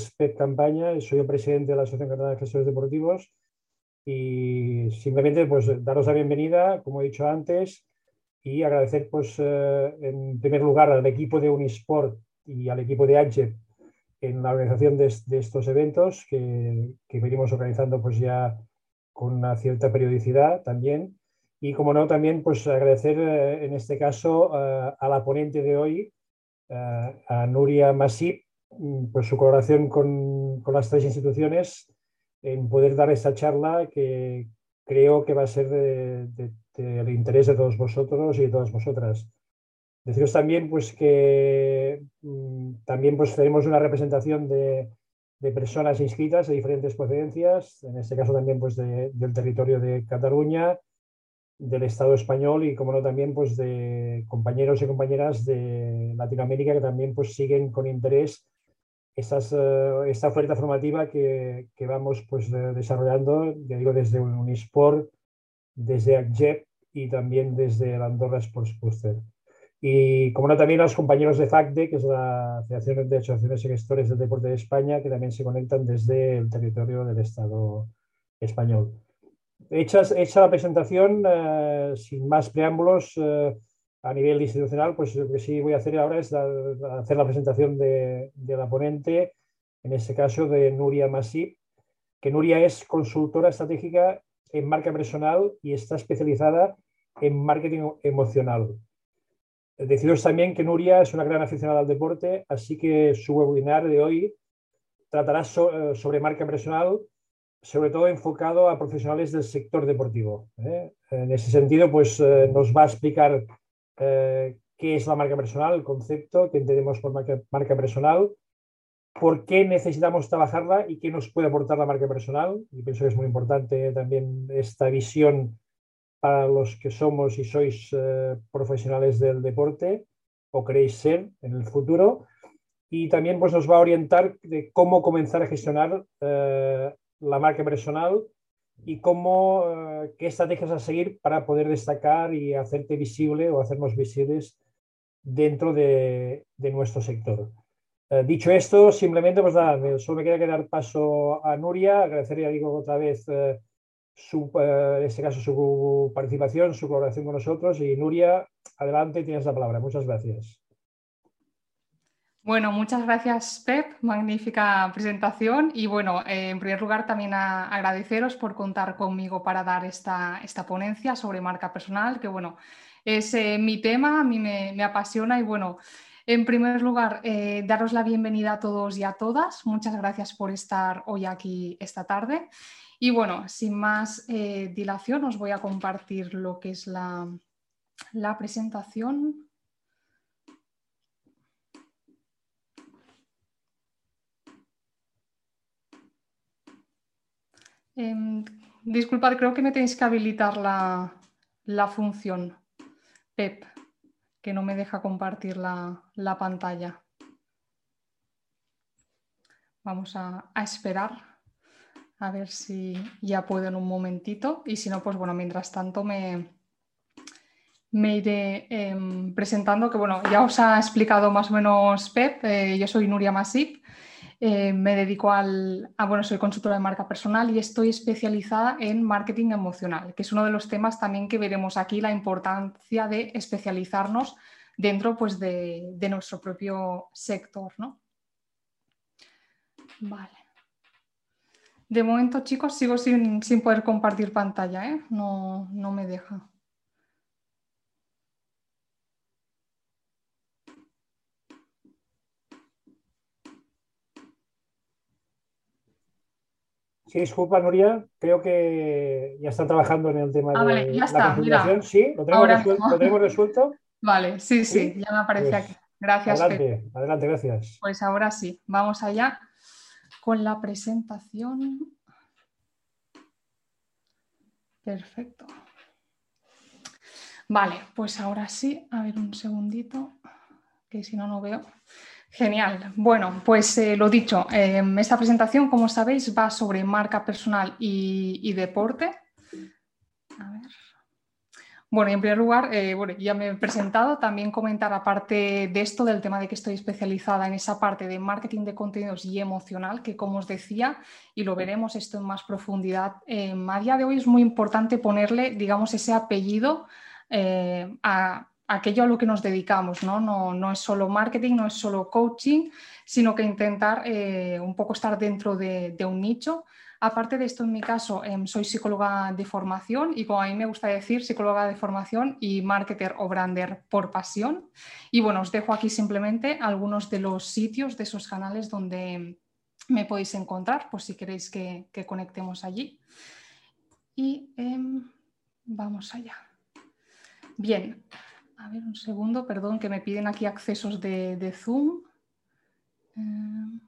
es Pep Campaña, soy el presidente de la Asociación Catalana de Gestores Deportivos y simplemente pues daros la bienvenida, como he dicho antes, y agradecer pues eh, en primer lugar al equipo de Unisport y al equipo de AGEP en la organización de, estos eventos que, venimos organizando pues ya con una cierta periodicidad también. Y como no, también pues agradecer eh, en este caso eh, a la ponente de hoy, a Nuria Masip, mm, por su colaboración con, con, las tres instituciones en poder dar esta charla que creo que va a ser de, de, del interés de todos vosotros y de todas vosotras. Deciros también pues, que mm, también pues, tenemos una representación de, de, personas inscritas de diferentes procedencias, en este caso también pues, de, del territorio de Cataluña, del Estado español y, como no, también pues, de compañeros y compañeras de Latinoamérica que también pues, siguen con interés estas, uh, esta oferta formativa que, que vamos pues, desarrollando, digo, desde Unisport, desde ACJEP y también desde el Andorra Sports Booster. Y como no, también los compañeros de FACDE, que es la Asociación de Asociaciones y Gestores del Deporte de España, que también se conectan desde el territorio del Estado español. Hecha, hecha la presentación, eh, sin más preámbulos, eh, a nivel institucional, pues lo que sí voy a hacer ahora es hacer la presentación de, de, la ponente, en este caso de Nuria Masip, que Nuria es consultora estratégica en marca personal y está especializada en marketing emocional. Deciros también que Nuria es una gran aficionada al deporte, así que su webinar de hoy tratará eh, sobre marca personal, sobre todo enfocado a profesionales del sector deportivo. ¿eh? En ese sentido, pues eh, nos va a explicar eh, qué es la marca personal, el concepto que entendemos por marca, marca personal, por qué necesitamos trabajarla y qué nos puede aportar la marca personal. Y pienso que es muy importante también esta visión para los que somos y sois eh, profesionales del deporte o queréis ser en el futuro. Y también pues, nos va a orientar de cómo comenzar a gestionar eh, la marca personal y cómo, eh, qué estrategias a seguir para poder destacar y hacerte visible o hacernos visibles dentro de, nuestro sector. Eh, dicho esto, simplemente, pues nada, solo me queda que dar paso a Nuria, agradecer, ya digo, otra vez eh, su, en este caso su participación, su colaboración con nosotros. Y Nuria, adelante, tienes la palabra. Muchas gracias. Bueno, muchas gracias, Pep. Magnífica presentación. Y bueno, en primer lugar, también agradeceros por contar conmigo para dar esta, esta ponencia sobre marca personal, que bueno, es mi tema, a mí me, me apasiona y bueno. En primer lugar, eh, daros la bienvenida a todos y a todas. Muchas gracias por estar hoy aquí esta tarde. Y bueno, sin más eh, dilación, os voy a compartir lo que es la, la presentación. Eh, disculpad, creo que me tenéis que habilitar la, la función PEP que no me deja compartir la, la pantalla. Vamos a, a, esperar a ver si ya puedo en un momentito y si no, pues bueno, mientras tanto me, me iré eh, presentando, que bueno, ya os ha explicado más o menos Pep, eh, yo soy Nuria Masip eh, me dedico al, bueno, soy consultora de marca personal y estoy especializada en marketing emocional, que es uno de los temas también que veremos aquí, la importancia de especializarnos dentro pues, de, de nuestro propio sector. ¿no? Vale. De momento, chicos, sigo sin, sin poder compartir pantalla, ¿eh? no, no me deja. Sí, disculpa, Nuria, creo que ya están trabajando en el tema ah, de vale, ya está, la Sí, ¿lo tenemos, resuelto, ¿lo tenemos, resuelto, Vale, sí, sí, sí, ya me aparece pues, aquí. Gracias. Adelante, adelante, gracias. Pues ahora sí, vamos allá con la presentación. Perfecto. Vale, pues ahora sí, a ver un segundito, que si no, no veo. Genial. Bueno, pues eh, lo dicho, eh, esta presentación, como sabéis, va sobre marca personal y, deporte. A ver. Bueno, en primer lugar, eh, bueno, ya me he presentado, también comentar aparte de esto, del tema de que estoy especializada en esa parte de marketing de contenidos y emocional, que como os decía, y lo veremos esto en más profundidad, eh, a día de hoy es muy importante ponerle, digamos, ese apellido eh, a, aquello a lo que nos dedicamos, ¿no? No, no es solo marketing, no es solo coaching, sino que intentar un poco estar dentro de, un nicho Aparte de esto, en mi caso, em, soy psicóloga de formación y como a mí me gusta decir, psicóloga de formación y marketer o brander por pasión. Y bueno, os dejo aquí simplemente algunos de los sitios de esos canales donde me podéis encontrar, por si queréis que, conectemos allí. Y em, vamos allá. Bien, a ver un segundo, perdón, que me piden aquí accesos de, Zoom. Em,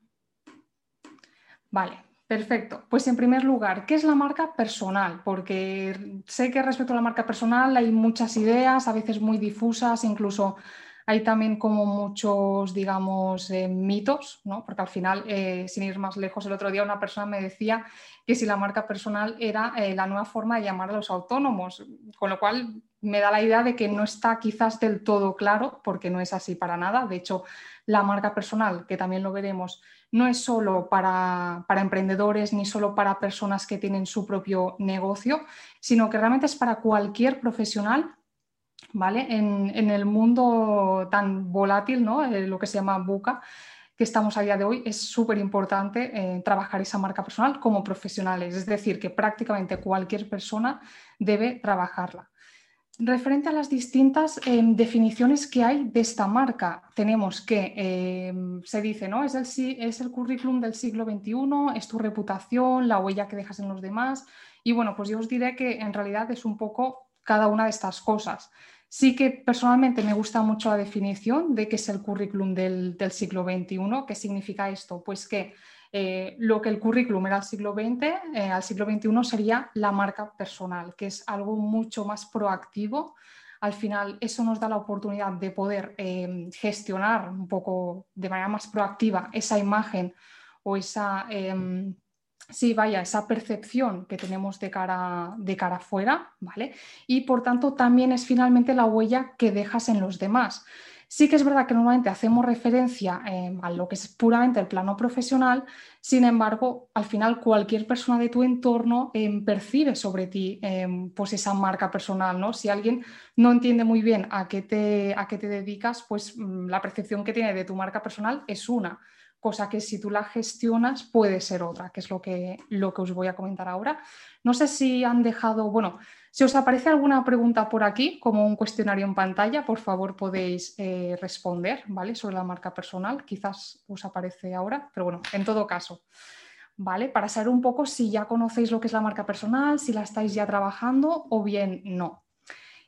vale, Perfecto. Pues en primer lugar, ¿qué es la marca personal? Porque sé que respecto a la marca personal hay muchas ideas, a veces muy difusas, incluso hay también como muchos, digamos, eh, mitos, ¿no? Porque al final, eh, sin ir más lejos, el otro día una persona me decía que si la marca personal era eh, la nueva forma de llamar a los autónomos, con lo cual me da la idea de que no está quizás del todo claro, porque no es así para nada. De hecho, la marca personal, que también lo veremos, no es solo para, emprendedores ni solo para personas que tienen su propio negocio, sino que realmente es para cualquier profesional ¿vale? En, el mundo tan volátil, ¿no? Eh, lo que se llama buca, que estamos a día de hoy, es súper importante eh, trabajar esa marca personal como profesionales. Es decir, que prácticamente cualquier persona debe trabajarla. Referente a las distintas em, definiciones que hay de esta marca, tenemos que em, se dice, ¿no? Es el, es el currículum del siglo XXI, es tu reputación, la huella que dejas en los demás. Y bueno, pues yo os diré que en realidad es un poco cada una de estas cosas. Sí que personalmente me gusta mucho la definición de qué es el currículum del, del siglo XXI. ¿Qué significa esto? Pues que eh, lo que el currículum era al siglo XX, eh, al siglo XXI sería la marca personal, que es algo mucho más proactivo. Al final, eso nos da la oportunidad de poder eh, gestionar un poco de manera más proactiva esa imagen o esa, em, sí, vaya, esa percepción que tenemos de cara, de cara afuera, ¿vale? Y por tanto, también es finalmente la huella que dejas en los demás. Sí que es verdad que normalmente hacemos referencia eh, a lo que es puramente el plano profesional, sin embargo, al final cualquier persona de tu entorno em, percibe sobre ti em, pues esa marca personal. ¿no? Si alguien no entiende muy bien a qué te, a qué te dedicas, pues mm, la percepción que tiene de tu marca personal es una cosa que si tú la gestionas puede ser otra, que es lo que, lo que os voy a comentar ahora. No sé si han dejado, bueno, si os aparece alguna pregunta por aquí, como un cuestionario en pantalla, por favor podéis eh, responder, ¿vale? Sobre la marca personal, quizás os aparece ahora, pero bueno, en todo caso, ¿vale? Para saber un poco si ya conocéis lo que es la marca personal, si la estáis ya trabajando o bien no.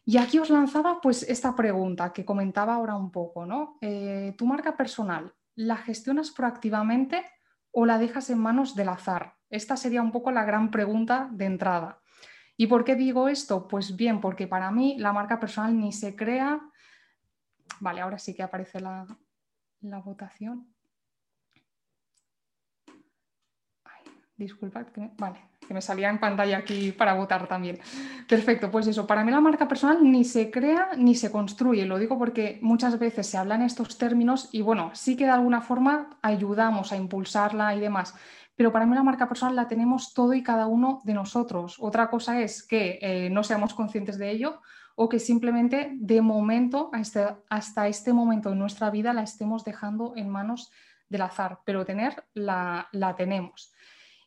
Y aquí os lanzaba pues esta pregunta que comentaba ahora un poco, ¿no? Eh, tu marca personal, ¿la gestionas proactivamente o la dejas en manos del azar? Esta sería un poco la gran pregunta de entrada. ¿Y por qué digo esto? Pues bien, porque para mí la marca personal ni se crea. Vale, ahora sí que aparece la, votación. Disculpad, que me, vale, que me salía en pantalla aquí para votar también. Perfecto, pues eso, para mí la marca personal ni se crea ni se construye, lo digo porque muchas veces se hablan estos términos y bueno, sí que de alguna forma ayudamos a impulsarla y demás, pero para mí la marca personal la tenemos todo y cada uno de nosotros. Otra cosa es que eh, no seamos conscientes de ello o que simplemente de momento, hasta, hasta este momento en nuestra vida, la estemos dejando en manos del azar, pero tener la tenemos.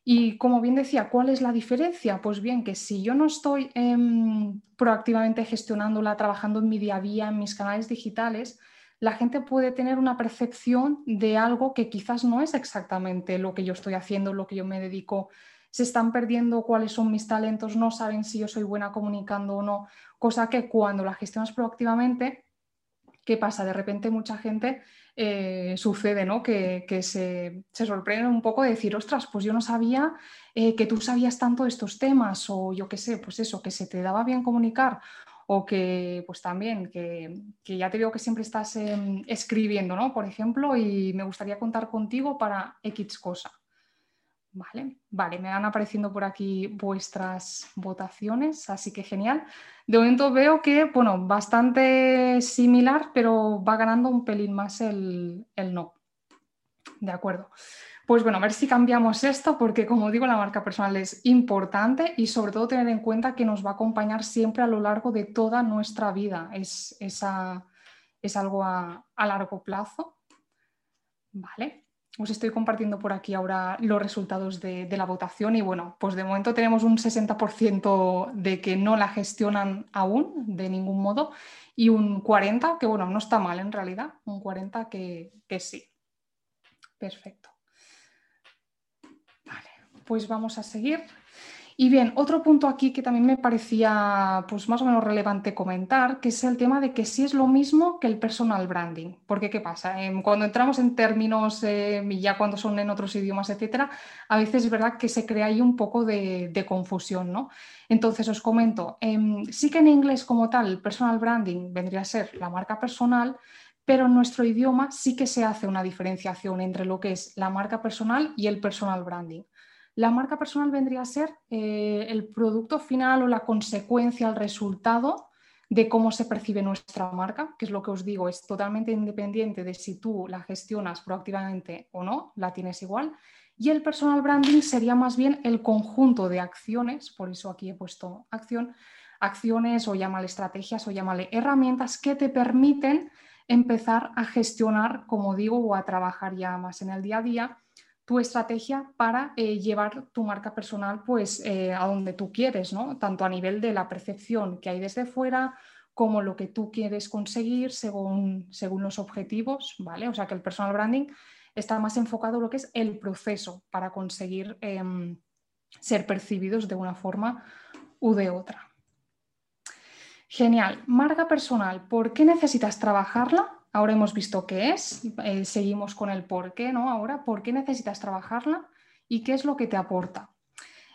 Y como bien decía, ¿cuál es la diferencia? Pues bien, que si yo no estoy em, proactivamente gestionándola, trabajando en mi día a día, en mis canales digitales, la gente puede tener una percepción de algo que quizás no es exactamente lo que yo estoy haciendo, lo que yo me dedico. Se están perdiendo cuáles son mis talentos, no saben si yo soy buena comunicando o no, cosa que cuando la gestionas proactivamente, ¿qué pasa? De repente mucha gente eh, sucede, ¿no? Que, se, se, sorprenden un poco de decir, ostras, pues yo no sabía eh, que tú sabías tanto de estos temas, o yo qué sé, pues eso, que se te daba bien comunicar, o que pues también, que, ya te veo que siempre estás em, escribiendo, ¿no? Por ejemplo, y me gustaría contar contigo para X cosa. Vale, me van apareciendo por aquí vuestras votaciones, así que genial. De momento veo que, bueno, bastante similar, pero va ganando un pelín más el, el no. De acuerdo. Pues bueno, a ver si cambiamos esto, porque como digo, la marca personal es importante y sobre todo tener en cuenta que nos va a acompañar siempre a lo largo de toda nuestra vida. Es, es algo a, largo plazo. Vale, os estoy compartiendo por aquí ahora los resultados de, de, la votación y bueno, pues de momento tenemos un 60% de que no la gestionan aún de ningún modo y un 40% que bueno, no está mal en realidad, un 40% que, que sí. Perfecto pues vamos a seguir. Y bien, otro punto aquí que también me parecía pues más o menos relevante comentar, que es el tema de que sí es lo mismo que el personal branding. Porque ¿qué pasa? Em, cuando entramos en términos y ya cuando son en otros idiomas, etcétera, a veces es verdad que se crea ahí un poco de, confusión, ¿no? Entonces os comento, em, sí que en inglés como tal, el personal branding vendría a ser la marca personal, pero en nuestro idioma sí que se hace una diferenciación entre lo que es la marca personal y el personal branding. La marca personal vendría a ser eh, el producto final o la consecuencia, el resultado de cómo se percibe nuestra marca, que es lo que os digo, es totalmente independiente de si tú la gestionas proactivamente o no, la tienes igual. Y el personal branding sería más bien el conjunto de acciones, por eso aquí he puesto acción, acciones o llámale estrategias o llámale herramientas que te permiten empezar a gestionar, como digo, o a trabajar ya más en el día a día tu estrategia para eh, llevar tu marca personal pues, eh, a donde tú quieres, ¿no? tanto a nivel de la percepción que hay desde fuera como lo que tú quieres conseguir según, según los objetivos, ¿vale? O sea que el personal branding está más enfocado en lo que es el proceso para conseguir em, ser percibidos de una forma u de otra. Genial. Marca personal, ¿por qué necesitas trabajarla? Ahora hemos visto qué es, eh, seguimos con el por qué, ¿no? Ahora, ¿por qué necesitas trabajarla y qué es lo que te aporta?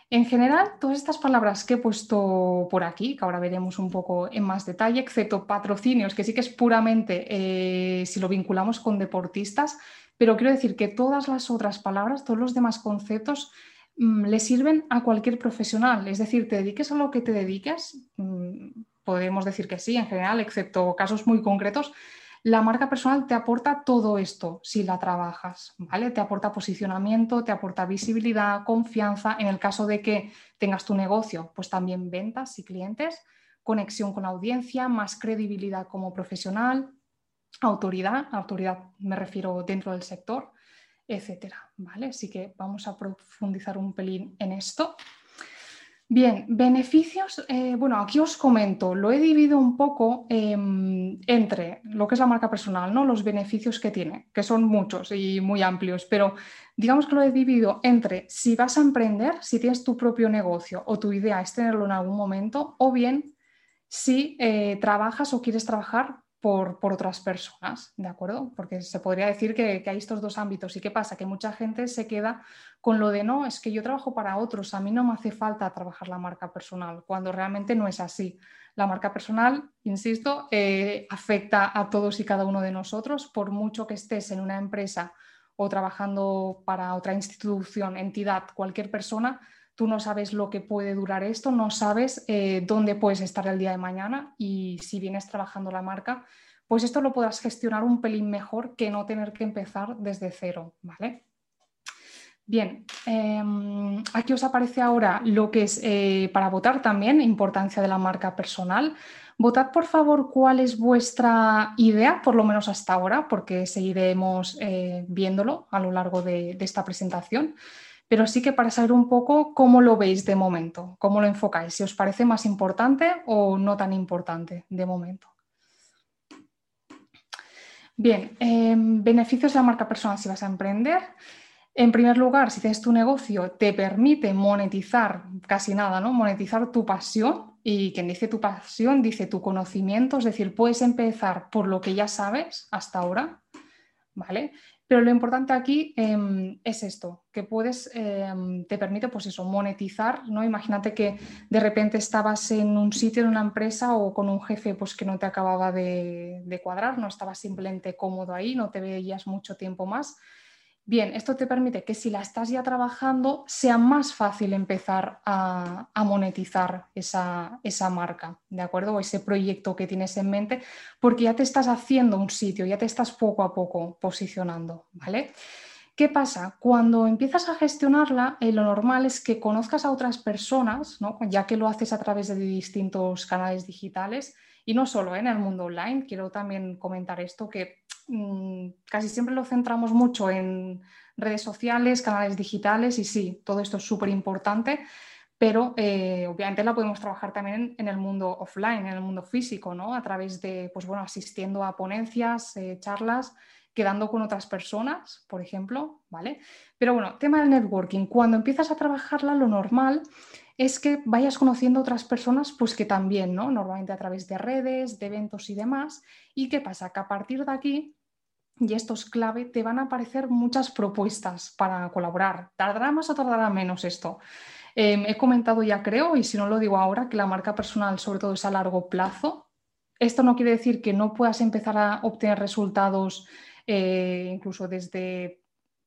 En general, todas estas palabras que he puesto por aquí, que ahora veremos un poco en más detalle, excepto patrocinios, que sí que es puramente eh, si lo vinculamos con deportistas, pero quiero decir que todas las otras palabras, todos los demás conceptos, mm, le sirven a cualquier profesional. Es decir, te dediques a lo que te dediques, mm, podemos decir que sí, en general, excepto casos muy concretos, la marca personal te aporta todo esto si la trabajas, ¿vale? Te aporta posicionamiento, te aporta visibilidad, confianza. En el caso de que tengas tu negocio, pues también ventas y clientes, conexión con la audiencia, más credibilidad como profesional, autoridad, autoridad me refiero dentro del sector, etcétera, ¿vale? Así que vamos a profundizar un pelín en esto. Bien, beneficios. Eh, bueno, aquí os comento, lo he dividido un poco em, entre lo que es la marca personal, ¿no? Los beneficios que tiene, que son muchos y muy amplios, pero digamos que lo he dividido entre si vas a emprender, si tienes tu propio negocio o tu idea es tenerlo en algún momento, o bien si eh, trabajas o quieres trabajar por, otras personas, ¿de acuerdo? Porque se podría decir que, hay estos dos ámbitos. ¿Y qué pasa? Que mucha gente se queda con lo de no, es que yo trabajo para otros, a mí no me hace falta trabajar la marca personal, cuando realmente no es así. La marca personal, insisto, eh, afecta a todos y cada uno de nosotros, por mucho que estés en una empresa o trabajando para otra institución, entidad, cualquier persona, tú no sabes lo que puede durar esto, no sabes eh, dónde puedes estar el día de mañana y si vienes trabajando la marca, pues esto lo podrás gestionar un pelín mejor que no tener que empezar desde cero, ¿vale? Bien, em, aquí os aparece ahora lo que es eh, para votar también, importancia de la marca personal. Votad por favor cuál es vuestra idea, por lo menos hasta ahora, porque seguiremos eh, viéndolo a lo largo de esta presentación pero sí que para saber un poco cómo lo veis de momento, cómo lo enfocáis, si os parece más importante o no tan importante de momento. Bien, em, beneficios de la marca personal si vas a emprender. En primer lugar, si tienes tu negocio, te permite monetizar casi nada, ¿no? Monetizar tu pasión y quien dice tu pasión dice tu conocimiento, es decir, puedes empezar por lo que ya sabes hasta ahora, ¿vale? Pero lo importante aquí em, es esto, que puedes, em, te permite pues eso, monetizar, ¿no? Imagínate que de repente estabas en un sitio, en una empresa o con un jefe pues, que no te acababa de, cuadrar, no estabas simplemente cómodo ahí, no te veías mucho tiempo más Bien, esto te permite que si la estás ya trabajando, sea más fácil empezar a, monetizar esa, marca, ¿de acuerdo? O ese proyecto que tienes en mente, porque ya te estás haciendo un sitio, ya te estás poco a poco posicionando, ¿vale? ¿Qué pasa? Cuando empiezas a gestionarla, eh, lo normal es que conozcas a otras personas, ya que lo haces a través de distintos canales digitales y no solo ¿eh? en el mundo online. Quiero también comentar esto, que mm, casi siempre lo centramos mucho en redes sociales, canales digitales y sí, todo esto es súper importante, pero eh, obviamente la podemos trabajar también en el mundo offline, en el mundo físico, ¿no? a través de, pues bueno, asistiendo a ponencias, charlas quedando con otras personas, por ejemplo, ¿vale? Pero bueno, tema del networking, cuando empiezas a trabajarla, lo normal es que vayas conociendo otras personas, pues que también, ¿no? Normalmente a través de redes, de eventos y demás. ¿Y qué pasa? Que a partir de aquí, y esto es clave, te van a aparecer muchas propuestas para colaborar. ¿Tardará más o tardará menos esto? Em, he comentado ya, creo, y si no lo digo ahora, que la marca personal sobre todo es a largo plazo. Esto no quiere decir que no puedas empezar a obtener resultados eh, incluso desde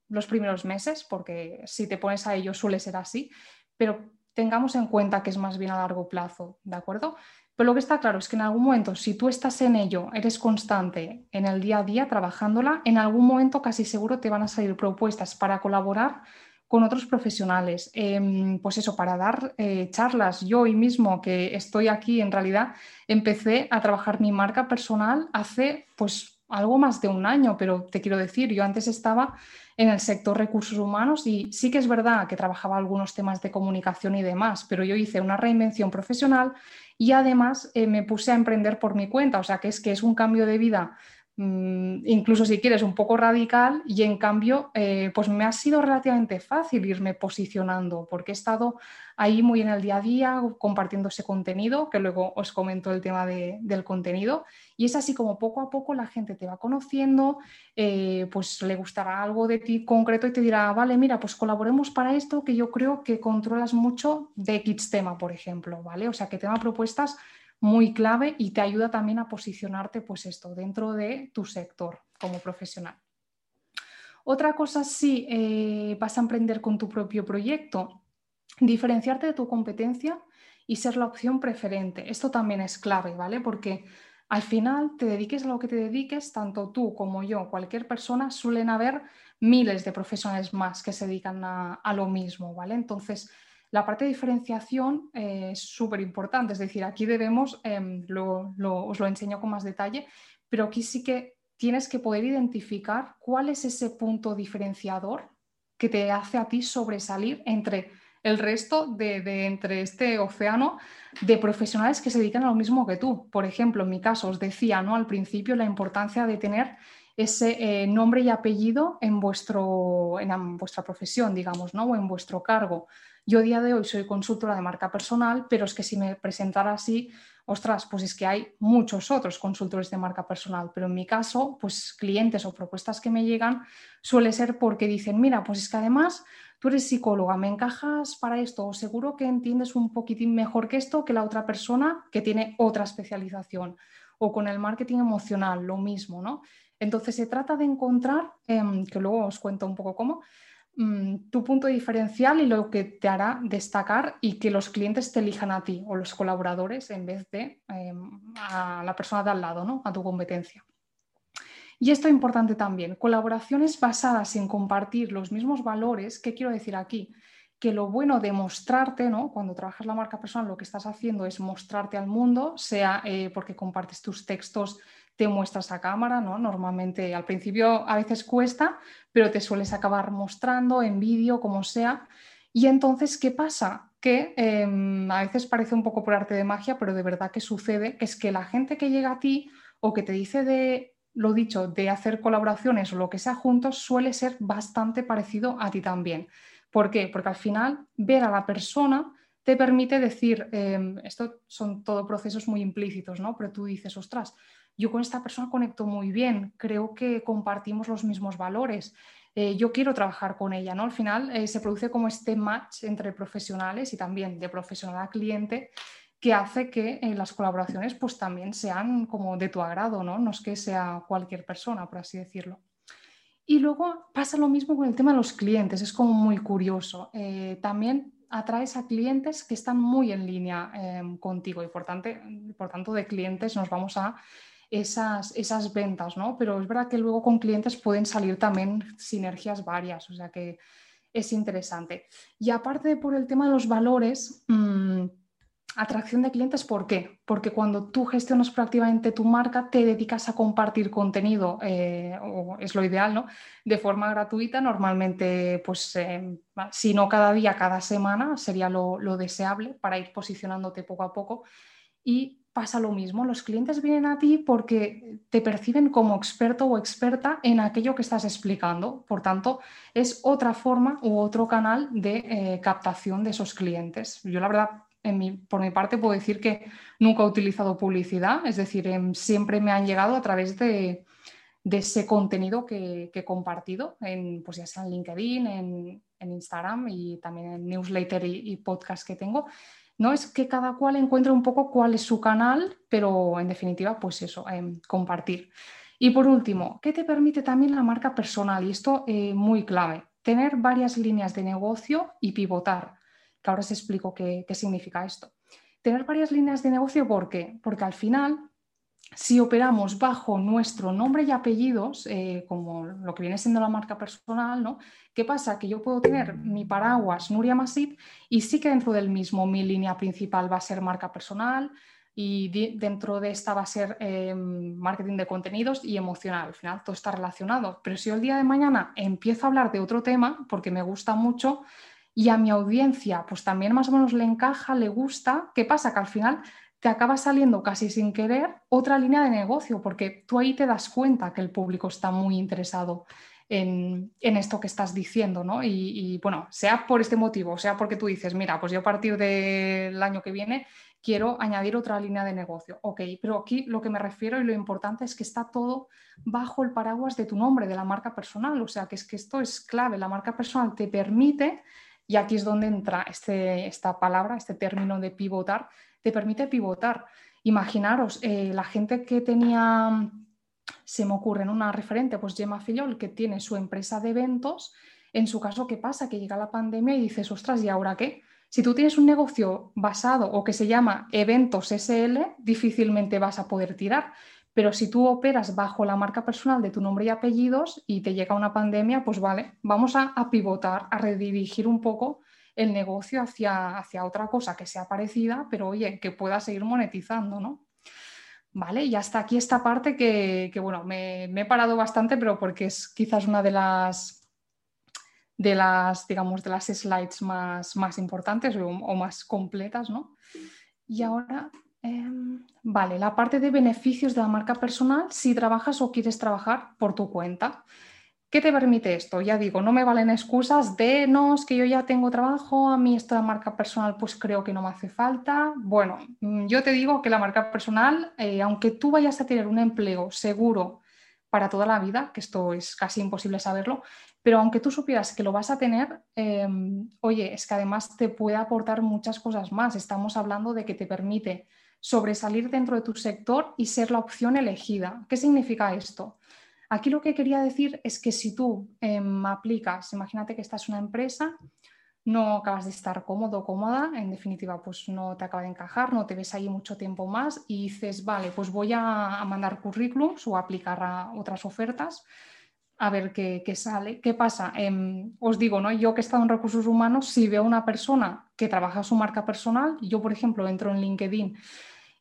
los primeros meses, porque si te pones a ello suele ser así, pero tengamos en cuenta que es más bien a largo plazo, ¿de acuerdo? Pero lo que está claro es que en algún momento, si tú estás en ello, eres constante en el día a día trabajándola, en algún momento casi seguro te van a salir propuestas para colaborar con otros profesionales. Em, pues eso, para dar eh, charlas. Yo hoy mismo que estoy aquí, en realidad, empecé a trabajar mi marca personal hace pues algo más de un año, pero te quiero decir, yo antes estaba en el sector recursos humanos y sí que es verdad que trabajaba algunos temas de comunicación y demás, pero yo hice una reinvención profesional y además eh, me puse a emprender por mi cuenta, o sea que es que es un cambio de vida incluso si quieres un poco radical y en cambio eh, pues me ha sido relativamente fácil irme posicionando porque he estado ahí muy en el día a día compartiendo ese contenido que luego os comento el tema del contenido y es así como poco a poco la gente te va conociendo eh, pues le gustará algo de ti concreto y te dirá vale mira pues colaboremos para esto que yo creo que controlas mucho de X tema por ejemplo vale o sea que tema propuestas muy clave y te ayuda también a posicionarte, pues esto, dentro de tu sector como profesional. Otra cosa, si eh, vas a emprender con tu propio proyecto, diferenciarte de tu competencia y ser la opción preferente. Esto también es clave, ¿vale? Porque al final te dediques a lo que te dediques, tanto tú como yo, cualquier persona, suelen haber miles de profesionales más que se dedican a, a lo mismo, ¿vale? Entonces, la parte de diferenciación eh, es súper importante, es decir, aquí debemos, em, os lo enseño con más detalle, pero aquí sí que tienes que poder identificar cuál es ese punto diferenciador que te hace a ti sobresalir entre el resto de, entre este océano de profesionales que se dedican a lo mismo que tú. Por ejemplo, en mi caso os decía ¿no? al principio la importancia de tener ese eh, nombre y apellido en, vuestro, en vuestra profesión, digamos, ¿no? o en vuestro cargo. Yo día de hoy soy consultora de marca personal, pero es que si me presentara así, ostras, pues es que hay muchos otros consultores de marca personal, pero en mi caso, pues clientes o propuestas que me llegan suele ser porque dicen, mira, pues es que además tú eres psicóloga, me encajas para esto, o seguro que entiendes un poquitín mejor que esto que la otra persona que tiene otra especialización, o con el marketing emocional, lo mismo, ¿no? Entonces se trata de encontrar, em, que luego os cuento un poco cómo, Mm, tu punto diferencial y lo que te hará destacar y que los clientes te elijan a ti o los colaboradores en vez de em, a la persona de al lado, ¿no? a tu competencia. Y esto es importante también, colaboraciones basadas en compartir los mismos valores. ¿Qué quiero decir aquí? Que lo bueno de mostrarte, ¿no? cuando trabajas la marca personal, lo que estás haciendo es mostrarte al mundo, sea eh, porque compartes tus textos te muestras a cámara, ¿no? Normalmente al principio a veces cuesta, pero te sueles acabar mostrando en vídeo, como sea. Y entonces, ¿qué pasa? Que em, a veces parece un poco por arte de magia, pero de verdad que sucede, que es que la gente que llega a ti o que te dice de lo dicho, de hacer colaboraciones o lo que sea juntos, suele ser bastante parecido a ti también. ¿Por qué? Porque al final ver a la persona te permite decir, em, esto son todo procesos muy implícitos, ¿no? Pero tú dices, ostras, yo con esta persona conecto muy bien, creo que compartimos los mismos valores, eh, yo quiero trabajar con ella, ¿no? Al final eh, se produce como este match entre profesionales y también de profesional a cliente que hace que eh, las colaboraciones pues también sean como de tu agrado, ¿no? No es que sea cualquier persona, por así decirlo. Y luego pasa lo mismo con el tema de los clientes, es como muy curioso. Eh, también atraes a clientes que están muy en línea em, contigo y por tanto, de clientes nos vamos a esas, esas ventas, ¿no? Pero es verdad que luego con clientes pueden salir también sinergias varias, o sea que es interesante. Y aparte por el tema de los valores, mm, Atracción de clientes, ¿por qué? Porque cuando tú gestionas proactivamente tu marca, te dedicas a compartir contenido, eh, o es lo ideal, ¿no? De forma gratuita, normalmente, pues, eh, si no cada día, cada semana, sería lo, deseable para ir posicionándote poco a poco. Y pasa lo mismo, los clientes vienen a ti porque te perciben como experto o experta en aquello que estás explicando. Por tanto, es otra forma u otro canal de eh, captación de esos clientes. Yo la verdad por mi parte puedo decir que nunca he utilizado publicidad, es decir, em, siempre me han llegado a través de, ese contenido que, he compartido, en, pues ya sea en LinkedIn, en, Instagram y también en newsletter y, podcast que tengo. No es que cada cual encuentre un poco cuál es su canal, pero en definitiva, pues eso, em, compartir. Y por último, ¿qué te permite también la marca personal? Y esto es eh, muy clave, tener varias líneas de negocio y pivotar ahora os explico qué, significa esto. Tener varias líneas de negocio, ¿por qué? Porque al final si operamos bajo nuestro nombre y apellidos, eh, como lo que viene siendo la marca personal, ¿no? ¿Qué pasa? Que yo puedo tener mi paraguas Nuria Masid y sí que dentro del mismo mi línea principal va a ser marca personal y dentro de esta va a ser em, marketing de contenidos y emocional. Al final todo está relacionado. Pero si yo el día de mañana empiezo a hablar de otro tema, porque me gusta mucho, y a mi audiencia pues también más o menos le encaja, le gusta, ¿qué pasa? Que al final te acaba saliendo casi sin querer otra línea de negocio, porque tú ahí te das cuenta que el público está muy interesado en, esto que estás diciendo, ¿no? Y, y, bueno, sea por este motivo, sea porque tú dices, mira, pues yo a partir del año que viene quiero añadir otra línea de negocio. Ok, pero aquí lo que me refiero y lo importante es que está todo bajo el paraguas de tu nombre, de la marca personal. O sea, que es que esto es clave. La marca personal te permite y aquí es donde entra este, esta palabra, este término de pivotar, te permite pivotar. Imaginaros, eh, la gente que tenía, se me ocurre en una referente, pues Gemma Fillol, que tiene su empresa de eventos, en su caso, ¿qué pasa? Que llega la pandemia y dices, ostras, ¿y ahora qué? Si tú tienes un negocio basado o que se llama eventos SL, difícilmente vas a poder tirar. Pero si tú operas bajo la marca personal de tu nombre y apellidos y te llega una pandemia, pues vale, vamos a, pivotar, a redirigir un poco el negocio hacia, hacia otra cosa que sea parecida, pero oye, que pueda seguir monetizando, ¿no? Vale, y hasta aquí esta parte que, bueno, me, he parado bastante, pero porque es quizás una de las, de las, digamos, de las slides más, más importantes o, o más completas, ¿no? Y ahora Em, vale, la parte de beneficios de la marca personal si trabajas o quieres trabajar por tu cuenta. ¿Qué te permite esto? Ya digo, no me valen excusas de no, es que yo ya tengo trabajo, a mí esto de marca personal pues creo que no me hace falta. Bueno, mm, yo te digo que la marca personal, eh, aunque tú vayas a tener un empleo seguro para toda la vida, que esto es casi imposible saberlo, pero aunque tú supieras que lo vas a tener, em, oye, es que además te puede aportar muchas cosas más. Estamos hablando de que te permite sobresalir dentro de tu sector y ser la opción elegida. ¿Qué significa esto? Aquí lo que quería decir es que si tú em, aplicas, imagínate que estás en una empresa, no acabas de estar cómodo o cómoda, en definitiva, pues no te acaba de encajar, no te ves ahí mucho tiempo más y dices, vale, pues voy a, mandar currículums o aplicar a otras ofertas a ver qué, sale. ¿Qué pasa? Em, os digo, ¿no? Yo que he estado en recursos humanos, si veo una persona que trabaja su marca personal, yo, por ejemplo, entro en LinkedIn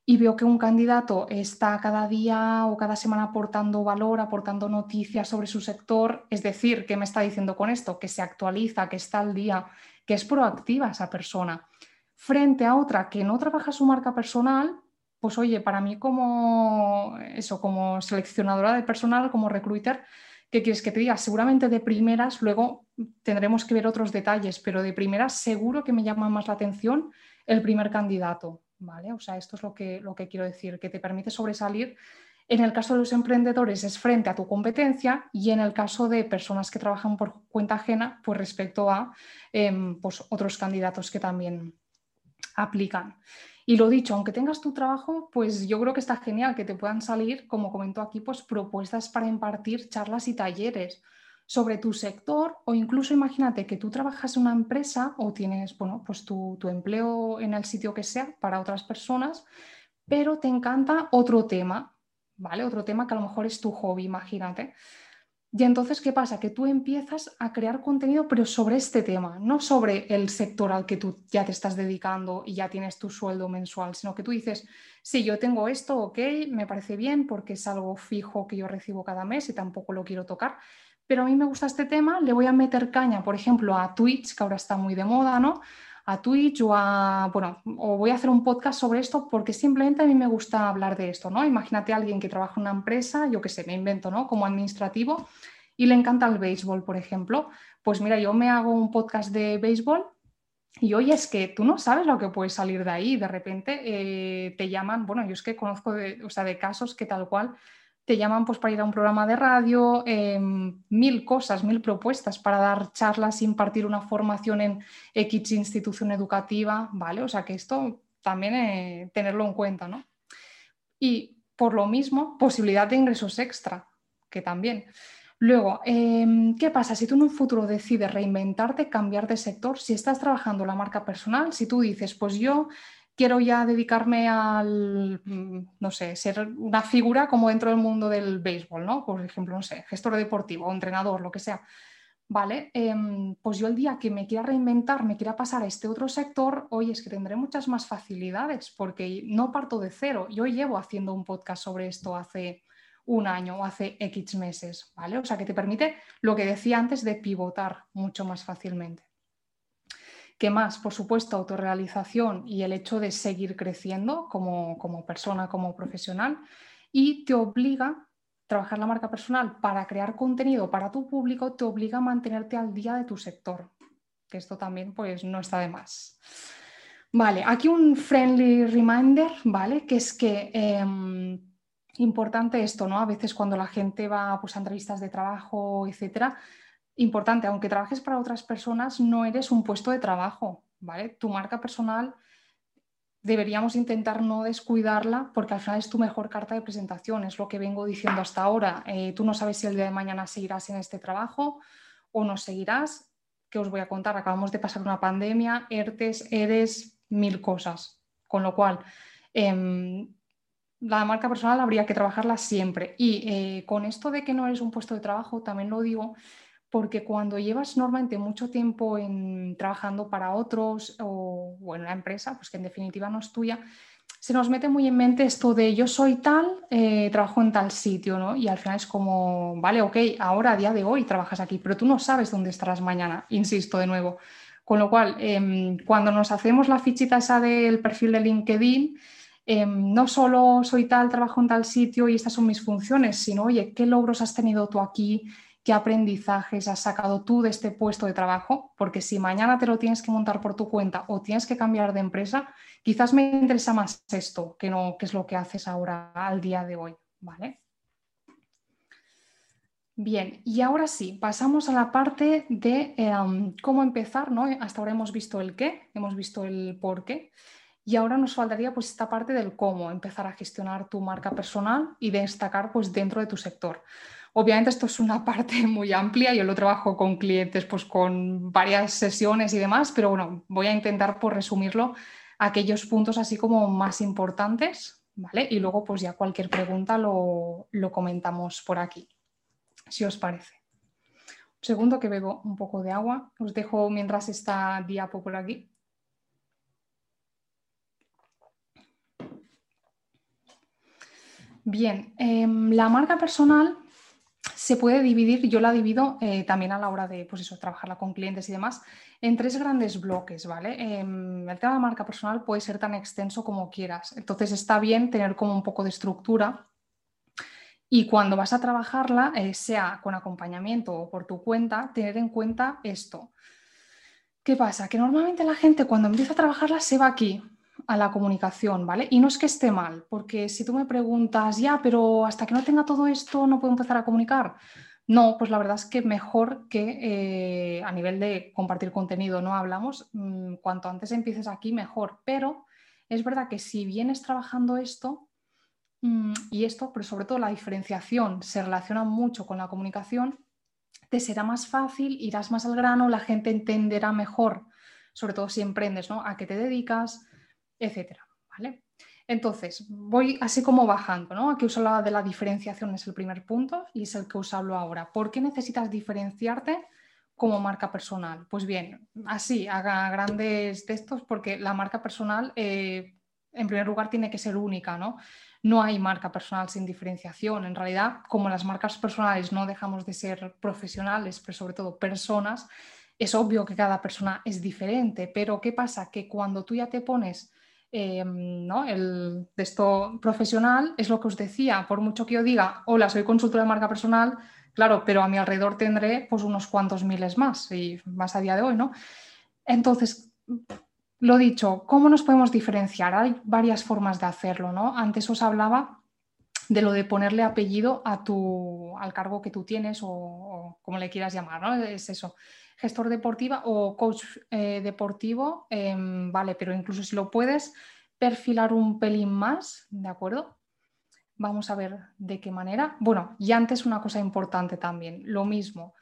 y veo que un candidato está cada día o cada semana aportando valor, aportando noticias sobre su sector, es decir, ¿qué me está diciendo con esto? Que se actualiza, que está al día, que es proactiva esa persona. Frente a otra que no trabaja su marca personal, pues oye, para mí como eso, como seleccionadora de personal, como recruiter, ¿qué quieres que te diga? Seguramente de primeras, luego tendremos que ver otros detalles, pero de primeras seguro que me llama más la atención el primer candidato, O sea, esto es lo que, lo que quiero decir, que te permite sobresalir. En el caso de los emprendedores es frente a tu competencia y en el caso de personas que trabajan por cuenta ajena, pues respecto a em, pues otros candidatos que también aplican. Y lo dicho, aunque tengas tu trabajo, pues yo creo que está genial que te puedan salir, como comentó aquí, pues propuestas para impartir charlas y talleres. Sobre tu sector o incluso imagínate que tú trabajas en una empresa o tienes, bueno, pues tu, tu empleo en el sitio que sea para otras personas, pero te encanta otro tema, ¿vale? Otro tema que a lo mejor es tu hobby, imagínate. Y entonces, ¿qué pasa? Que tú empiezas a crear contenido, pero sobre este tema, no sobre el sector al que tú ya te estás dedicando y ya tienes tu sueldo mensual, sino que tú dices, sí, yo tengo esto, ok, me parece bien porque es algo fijo que yo recibo cada mes y tampoco lo quiero tocar, pero a mí me gusta este tema, le voy a meter caña, por ejemplo, a Twitch, que ahora está muy de moda, ¿no? A Twitch o a, bueno, o voy a hacer un podcast sobre esto porque simplemente a mí me gusta hablar de esto, ¿no? Imagínate a alguien que trabaja en una empresa, yo qué sé, me invento, ¿no? Como administrativo y le encanta el béisbol, por ejemplo. Pues mira, yo me hago un podcast de béisbol y hoy es que tú no sabes lo que puede salir de ahí. De repente eh, te llaman, bueno, yo es que conozco de, o sea, de casos que tal cual te llaman pues para ir a un programa de radio, em, mil cosas, mil propuestas para dar charlas, impartir una formación en X institución educativa, ¿vale? O sea que esto también eh, tenerlo en cuenta, ¿no? Y por lo mismo, posibilidad de ingresos extra, que también. Luego, em, ¿qué pasa si tú en un futuro decides reinventarte, cambiar de sector? Si estás trabajando la marca personal, si tú dices, pues yo quiero ya dedicarme al, mm, no sé, ser una figura como dentro del mundo del béisbol, ¿no? Por ejemplo, no sé, gestor deportivo, entrenador, lo que sea. Vale, em, pues yo el día que me quiera reinventar, me quiera pasar a este otro sector, hoy es que tendré muchas más facilidades porque no parto de cero. Yo llevo haciendo un podcast sobre esto hace un año o hace X meses, ¿vale? O sea, que te permite lo que decía antes de pivotar mucho más fácilmente. ¿Qué más? Por supuesto, autorrealización y el hecho de seguir creciendo como, como persona, como profesional, y te obliga trabajar la marca personal para crear contenido para tu público, te obliga a mantenerte al día de tu sector, que esto también pues no está de más. Vale, aquí un friendly reminder, ¿vale? Que es que em, importante esto, ¿no? A veces cuando la gente va pues, a entrevistas de trabajo, etcétera, importante, aunque trabajes para otras personas, no eres un puesto de trabajo, ¿vale? Tu marca personal deberíamos intentar no descuidarla porque al final es tu mejor carta de presentación, es lo que vengo diciendo hasta ahora. Eh, tú no sabes si el día de mañana seguirás en este trabajo o no seguirás. ¿Qué os voy a contar? Acabamos de pasar una pandemia, ERTES, ERES, mil cosas. Con lo cual, em, la marca personal habría que trabajarla siempre. Y eh, con esto de que no eres un puesto de trabajo, también lo digo porque cuando llevas normalmente mucho tiempo trabajando para otros o, en una empresa, pues que en definitiva no es tuya, se nos mete muy en mente esto de yo soy tal, eh, trabajo en tal sitio, ¿no? Y al final es como, vale, ok, ahora a día de hoy trabajas aquí, pero tú no sabes dónde estarás mañana, insisto de nuevo. Con lo cual, em, cuando nos hacemos la fichita esa del perfil de LinkedIn, em, no solo soy tal, trabajo en tal sitio y estas son mis funciones, sino, oye, ¿qué logros has tenido tú aquí? Qué aprendizajes has sacado tú de este puesto de trabajo, porque si mañana te lo tienes que montar por tu cuenta o tienes que cambiar de empresa, quizás me interesa más esto que no qué es lo que haces ahora al día de hoy, ¿vale? Bien, y ahora sí, pasamos a la parte de em, cómo empezar, ¿no? Hasta ahora hemos visto el qué, hemos visto el por qué, y ahora nos faltaría pues esta parte del cómo, empezar a gestionar tu marca personal y destacar pues dentro de tu sector. Obviamente esto es una parte muy amplia, yo lo trabajo con clientes pues con varias sesiones y demás, pero bueno, voy a intentar por resumirlo aquellos puntos así como más importantes, ¿vale? Y luego pues ya cualquier pregunta lo, lo comentamos por aquí, si os parece. Un segundo que bebo un poco de agua, os dejo mientras está diapo por aquí. Bien, em, la marca personal se puede dividir, yo la divido eh, también a la hora de pues eso, trabajarla con clientes y demás, en tres grandes bloques, ¿vale? Em, el tema de marca personal puede ser tan extenso como quieras, entonces está bien tener como un poco de estructura y cuando vas a trabajarla, eh, sea con acompañamiento o por tu cuenta, tener en cuenta esto. ¿Qué pasa? Que normalmente la gente cuando empieza a trabajarla se va aquí, a la comunicación, ¿vale? Y no es que esté mal, porque si tú me preguntas, ya, pero hasta que no tenga todo esto no puedo empezar a comunicar. No, pues la verdad es que mejor que eh, a nivel de compartir contenido no hablamos, mm, cuanto antes empieces aquí, mejor. Pero es verdad que si vienes trabajando esto, mm, y esto, pero sobre todo la diferenciación se relaciona mucho con la comunicación, te será más fácil, irás más al grano, la gente entenderá mejor, sobre todo si emprendes, ¿no? A qué te dedicas, etcétera, ¿vale? Entonces, voy así como bajando, ¿no? Aquí os hablaba de la diferenciación, es el primer punto y es el que os hablo ahora. ¿Por qué necesitas diferenciarte como marca personal? Pues bien, así, haga grandes textos, porque la marca personal, eh, en primer lugar, tiene que ser única, ¿no? No hay marca personal sin diferenciación. En realidad, como las marcas personales no dejamos de ser profesionales, pero sobre todo personas, es obvio que cada persona es diferente, pero ¿qué pasa? Que cuando tú ya te pones Em, ¿no? el de esto profesional es lo que os decía, por mucho que yo diga, hola, soy consultora de marca personal, claro, pero a mi alrededor tendré pues unos cuantos miles más y más a día de hoy, ¿no? Entonces, lo dicho, ¿cómo nos podemos diferenciar? Hay varias formas de hacerlo, ¿no? Antes os hablaba de lo de ponerle apellido a tu, al cargo que tú tienes o, como le quieras llamar, ¿no? Es eso gestor deportiva o coach eh, deportivo, em, vale, pero incluso si lo puedes perfilar un pelín más, ¿de acuerdo? Vamos a ver de qué manera. Bueno, y antes una cosa importante también, lo mismo.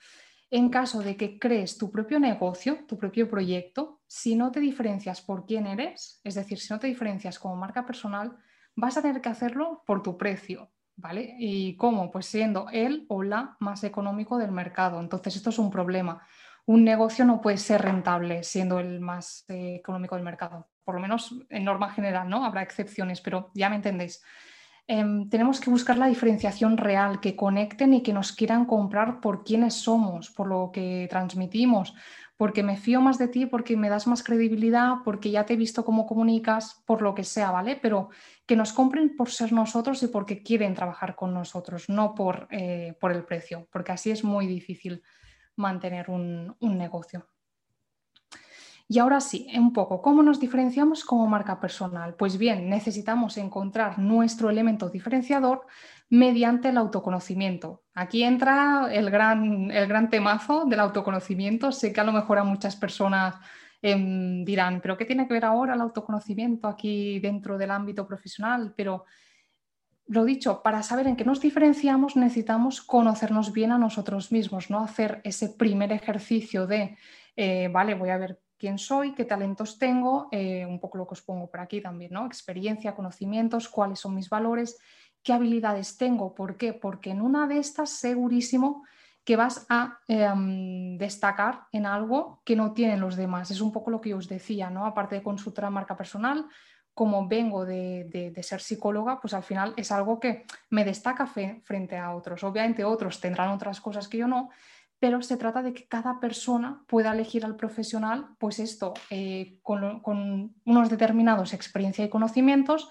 En caso de que crees tu propio negocio, tu propio proyecto, si no te diferencias por quién eres, es decir, si no te diferencias como marca personal, vas a tener que hacerlo por tu precio, ¿vale? ¿Y cómo? Pues siendo él o la más económico del mercado. Entonces, esto es un problema un negocio no puede ser rentable siendo el más eh, económico del mercado. Por lo menos en norma general, ¿no? Habrá excepciones, pero ya me entendéis. Em, tenemos que buscar la diferenciación real, que conecten y que nos quieran comprar por quiénes somos, por lo que transmitimos, porque me fío más de ti, porque me das más credibilidad, porque ya te he visto cómo comunicas, por lo que sea, ¿vale? Pero que nos compren por ser nosotros y porque quieren trabajar con nosotros, no por, eh, por el precio, porque así es muy difícil mantener un, negocio. Y ahora sí, un poco, ¿cómo nos diferenciamos como marca personal? Pues bien, necesitamos encontrar nuestro elemento diferenciador mediante el autoconocimiento. Aquí entra el gran, el gran temazo del autoconocimiento. Sé que a lo mejor a muchas personas em, dirán, pero ¿qué tiene que ver ahora el autoconocimiento aquí dentro del ámbito profesional? Pero lo dicho, para saber en qué nos diferenciamos necesitamos conocernos bien a nosotros mismos, ¿no? Hacer ese primer ejercicio de, eh, vale, voy a ver quién soy, qué talentos tengo, eh, un poco lo que os pongo por aquí también, ¿no? Experiencia, conocimientos, cuáles son mis valores, qué habilidades tengo, ¿por qué? Porque en una de estas segurísimo que vas a em, destacar en algo que no tienen los demás. Es un poco lo que os decía, ¿no? Aparte de consultora marca personal, como vengo de, ser psicóloga, pues al final es algo que me destaca frente a otros. Obviamente otros tendrán otras cosas que yo no, pero se trata de que cada persona pueda elegir al profesional, pues esto, eh, con, unos determinados experiencia y conocimientos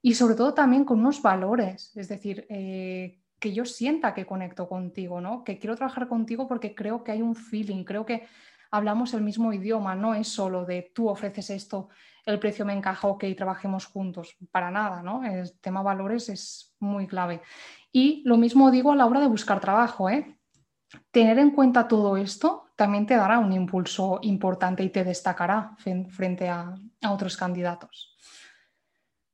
y sobre todo también con unos valores, es decir, eh, que yo sienta que conecto contigo, ¿no? que quiero trabajar contigo porque creo que hay un feeling, creo que hablamos el mismo idioma, no es solo de tú ofreces esto el precio me encaja, ok, trabajemos juntos. Para nada, ¿no? El tema valores es muy clave. Y lo mismo digo a la hora de buscar trabajo, ¿eh? Tener en cuenta todo esto también te dará un impulso importante y te destacará frente a otros candidatos.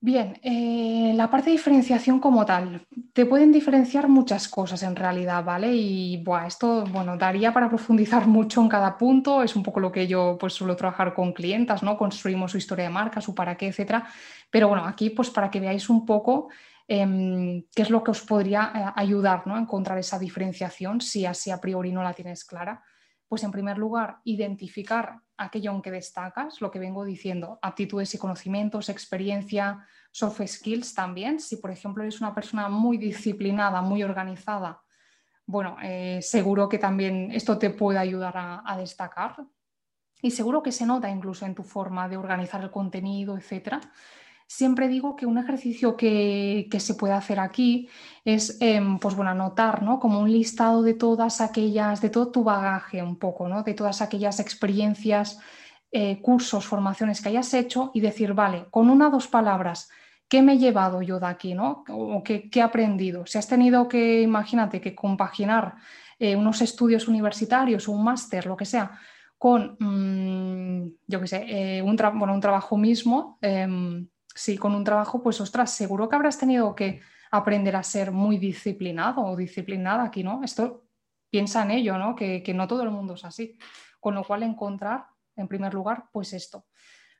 Bien, eh, la parte de diferenciación como tal, te pueden diferenciar muchas cosas en realidad, ¿vale? Y esto, bueno, daría para profundizar mucho en cada punto, es un poco lo que yo pues suelo trabajar con clientas, ¿no? Construimos su historia de marca, su para qué, etcétera. Pero bueno, aquí pues para que veáis un poco em, qué es lo que os podría eh, ayudar, ¿no? A encontrar esa diferenciación si así a priori no la tienes clara. Pues en primer lugar, identificar aquello en que destacas, lo que vengo diciendo, aptitudes y conocimientos, experiencia, soft skills también. Si, por ejemplo, eres una persona muy disciplinada, muy organizada, bueno, eh, seguro que también esto te puede ayudar a, destacar. Y seguro que se nota incluso en tu forma de organizar el contenido, etcétera siempre digo que un ejercicio que, se puede hacer aquí es, em, pues bueno, anotar, ¿no? Como un listado de todas aquellas, de todo tu bagaje un poco, ¿no? De todas aquellas experiencias, eh, cursos, formaciones que hayas hecho y decir, vale, con una o dos palabras, ¿qué me he llevado yo de aquí, ¿no? O qué, he aprendido. Si has tenido que, imagínate, que compaginar eh, unos estudios universitarios un máster, lo que sea, con, mm, yo qué sé, eh, un, bueno, un trabajo mismo, em, sí, con un trabajo, pues ostras, seguro que habrás tenido que aprender a ser muy disciplinado o disciplinada aquí, ¿no? Esto piensa en ello, ¿no? Que, que no todo el mundo es así. Con lo cual encontrar, en primer lugar, pues esto.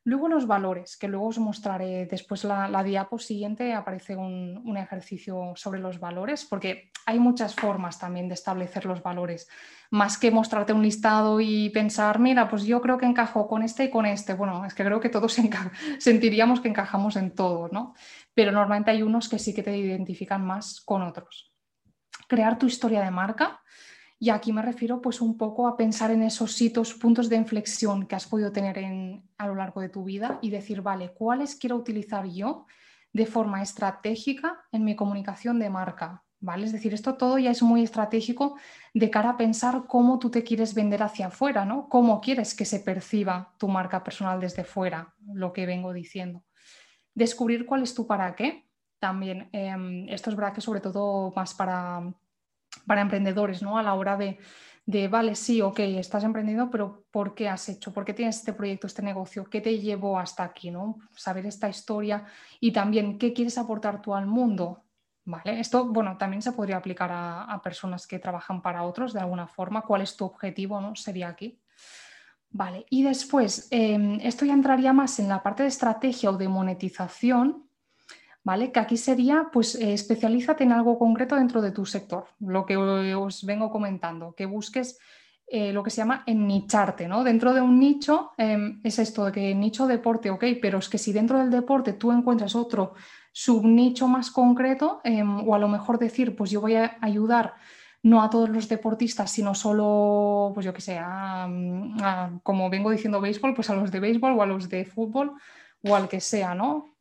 Luego los valores, que luego os mostraré después la, la siguiente, aparece un, un, ejercicio sobre los valores, porque hay muchas formas también de establecer los valores, más que mostrarte un listado y pensar, mira, pues yo creo que encajo con este y con este. Bueno, es que creo que todos sentiríamos que encajamos en todo, ¿no? Pero normalmente hay unos que sí que te identifican más con otros. Crear tu historia de marca y aquí me refiero pues un poco a pensar en esos hitos, puntos de inflexión que has podido tener en, a lo largo de tu vida y decir, vale, ¿cuáles quiero utilizar yo de forma estratégica en mi comunicación de marca? ¿Vale? Es decir, esto todo ya es muy estratégico de cara a pensar cómo tú te quieres vender hacia afuera, ¿no? Cómo quieres que se perciba tu marca personal desde fuera, lo que vengo diciendo. Descubrir cuál es tu para qué. También, eh, esto es verdad que sobre todo más para para emprendedores, ¿no? A la hora de, de, vale, sí, ok, estás emprendiendo, pero ¿por qué has hecho? ¿Por qué tienes este proyecto, este negocio? ¿Qué te llevó hasta aquí, ¿no? Saber esta historia y también qué quieres aportar tú al mundo, ¿vale? Esto, bueno, también se podría aplicar a, personas que trabajan para otros de alguna forma. ¿Cuál es tu objetivo, ¿no? Sería aquí. Vale, y después, em, esto ya entraría más en la parte de estrategia o de monetización, que aquí sería, pues, eh, especialízate en algo concreto dentro de tu sector, lo que os vengo comentando, que busques eh, lo que se llama ennicharte, ¿no? Dentro de un nicho em, es esto de que nicho deporte, ok, pero es que si dentro del deporte tú encuentras otro subnicho más concreto, em, o a lo mejor decir, pues yo voy a ayudar no a todos los deportistas, sino solo, pues yo que sé, como vengo diciendo béisbol, pues a los de béisbol o a los de fútbol o al que sea, ¿no?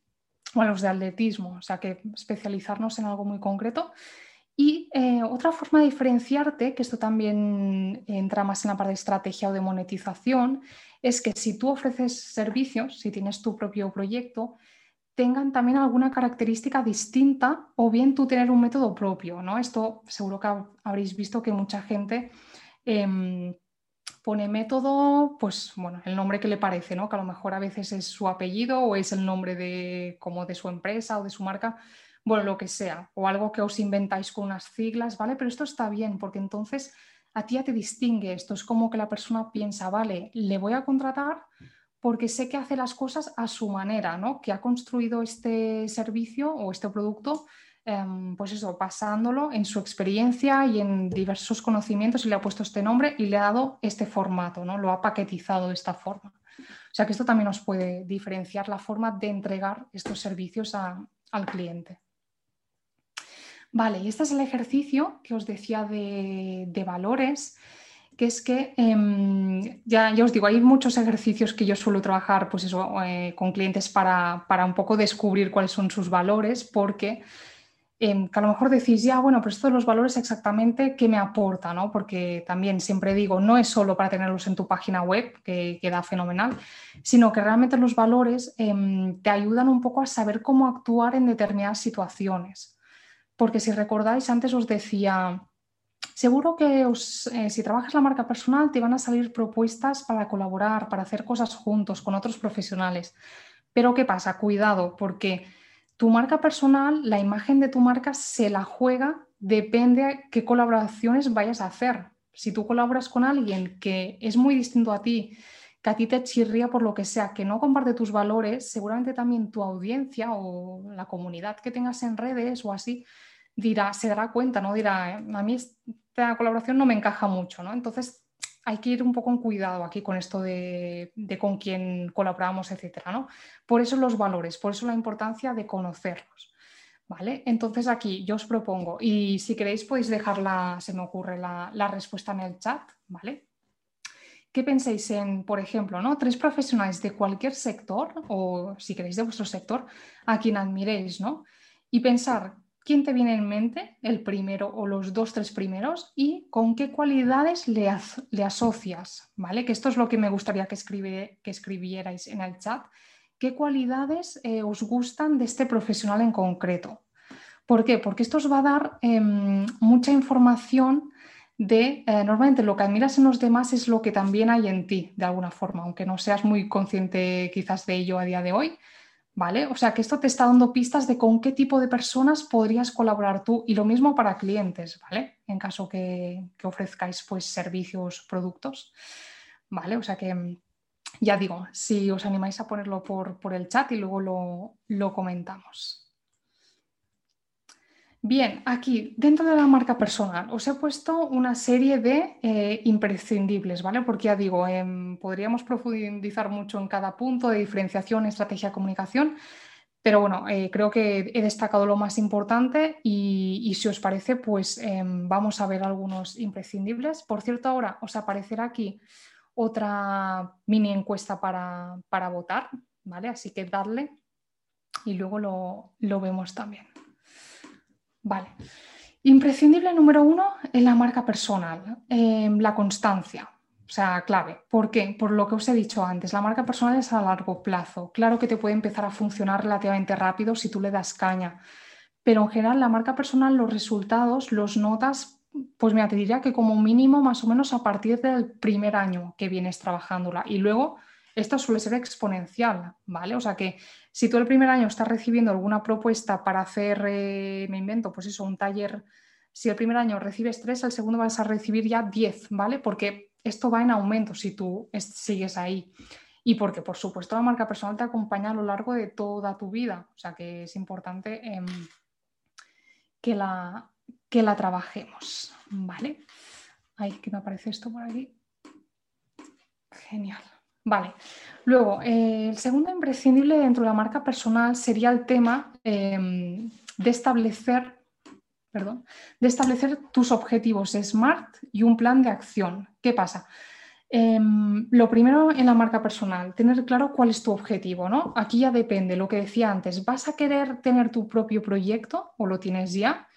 O a los de atletismo, o sea que especializarnos en algo muy concreto. Y eh, otra forma de diferenciarte, que esto también entra más en la parte de estrategia o de monetización, es que si tú ofreces servicios, si tienes tu propio proyecto, tengan también alguna característica distinta o bien tú tener un método propio. ¿no? Esto seguro que habréis visto que mucha gente em, pone método, pues bueno, el nombre que le parece, ¿no? Que a lo mejor a veces es su apellido o es el nombre de como de su empresa o de su marca, bueno, lo que sea, o algo que os inventáis con unas siglas, ¿vale? Pero esto está bien porque entonces a ti ya te distingue, esto es como que la persona piensa, vale, le voy a contratar porque sé que hace las cosas a su manera, ¿no? Que ha construido este servicio o este producto pues eso, pasándolo en su experiencia y en diversos conocimientos y le ha puesto este nombre y le ha dado este formato, ¿no? Lo ha paquetizado de esta forma. O sea que esto también nos puede diferenciar la forma de entregar estos servicios al cliente. Vale, y este es el ejercicio que os decía de, valores, que es que em, ya, os digo, hay muchos ejercicios que yo suelo trabajar pues eso, eh, con clientes para, para, un poco descubrir cuáles son sus valores, porque Em, que a lo mejor decís, ya, bueno, pero esto de los valores exactamente, ¿qué me aporta? ¿no? Porque también siempre digo, no es solo para tenerlos en tu página web, que queda fenomenal, sino que realmente los valores em, te ayudan un poco a saber cómo actuar en determinadas situaciones. Porque si recordáis, antes os decía, seguro que eh, si trabajas la marca personal te van a salir propuestas para colaborar, para hacer cosas juntos con otros profesionales. Pero ¿qué pasa? Cuidado, porque tu marca personal, la imagen de tu marca se la juega, depende de qué colaboraciones vayas a hacer. Si tú colaboras con alguien que es muy distinto a ti, que a ti te chirría por lo que sea, que no comparte tus valores, seguramente también tu audiencia o la comunidad que tengas en redes o así dirá, se dará cuenta, ¿no? Dirá, a mí esta colaboración no me encaja mucho, ¿no? Entonces hay que ir un poco en cuidado aquí con esto de, con quién colaboramos, etcétera, ¿no? Por eso los valores, por eso la importancia de conocerlos. ¿Vale? Entonces aquí yo os propongo, y si queréis podéis dejarla, se me ocurre la, respuesta en el chat, ¿vale? ¿Qué pensáis en, por ejemplo, ¿no? tres profesionales de cualquier sector, o si queréis de vuestro sector, a quien admiréis, ¿no? Y pensar quién te viene en mente, el primero o los dos, tres primeros, y con qué cualidades le, asocias, ¿vale? Que esto es lo que me gustaría que, escribierais en el chat. ¿Qué cualidades eh, os gustan de este profesional en concreto? ¿Por qué? Porque esto os va a dar em, mucha información de, eh, normalmente lo que admiras en los demás es lo que también hay en ti, de alguna forma, aunque no seas muy consciente quizás de ello a día de hoy, ¿vale? O sea que esto te está dando pistas de con qué tipo de personas podrías colaborar tú y lo mismo para clientes, ¿vale? En caso que, ofrezcáis pues servicios, productos, ¿vale? O sea que ya digo, si os animáis a ponerlo por, el chat y luego lo, lo comentamos. Bien, aquí dentro de la marca personal os he puesto una serie de eh, imprescindibles, ¿vale? Porque ya digo, em, podríamos profundizar mucho en cada punto de diferenciación, estrategia, comunicación, pero bueno, eh, creo que he destacado lo más importante y, si os parece, pues em, vamos a ver algunos imprescindibles. Por cierto, ahora os aparecerá aquí otra mini encuesta para, votar, ¿vale? Así que dadle y luego lo vemos también. Vale. Imprescindible número uno en la marca personal, em, la constancia. O sea, clave. ¿Por qué? Por lo que os he dicho antes, la marca personal es a largo plazo. Claro que te puede empezar a funcionar relativamente rápido si tú le das caña, pero en general la marca personal, los resultados los notas, pues mira, te diría que como mínimo más o menos a partir del primer año que vienes trabajándola y luego esto suele ser exponencial, ¿vale? O sea que si tú el primer año estás recibiendo alguna propuesta para hacer, eh, me invento, pues eso, un taller, si el primer año recibes tres, el segundo vas a recibir ya diez, ¿vale? Porque esto va en aumento si tú sigues ahí. Y porque, por supuesto, la marca personal te acompaña a lo largo de toda tu vida. O sea que es importante em, que, la, que la trabajemos, ¿vale? Ahí que me aparece esto por aquí. Genial. Vale. Luego, eh, el segundo imprescindible dentro de la marca personal sería el tema em, de establecer, perdón, de establecer tus objetivos SMART y un plan de acción. ¿Qué pasa? Em, lo primero en la marca personal, tener claro cuál es tu objetivo, ¿no? Aquí ya depende, lo que decía antes, ¿vas a querer tener tu propio proyecto o lo tienes ya?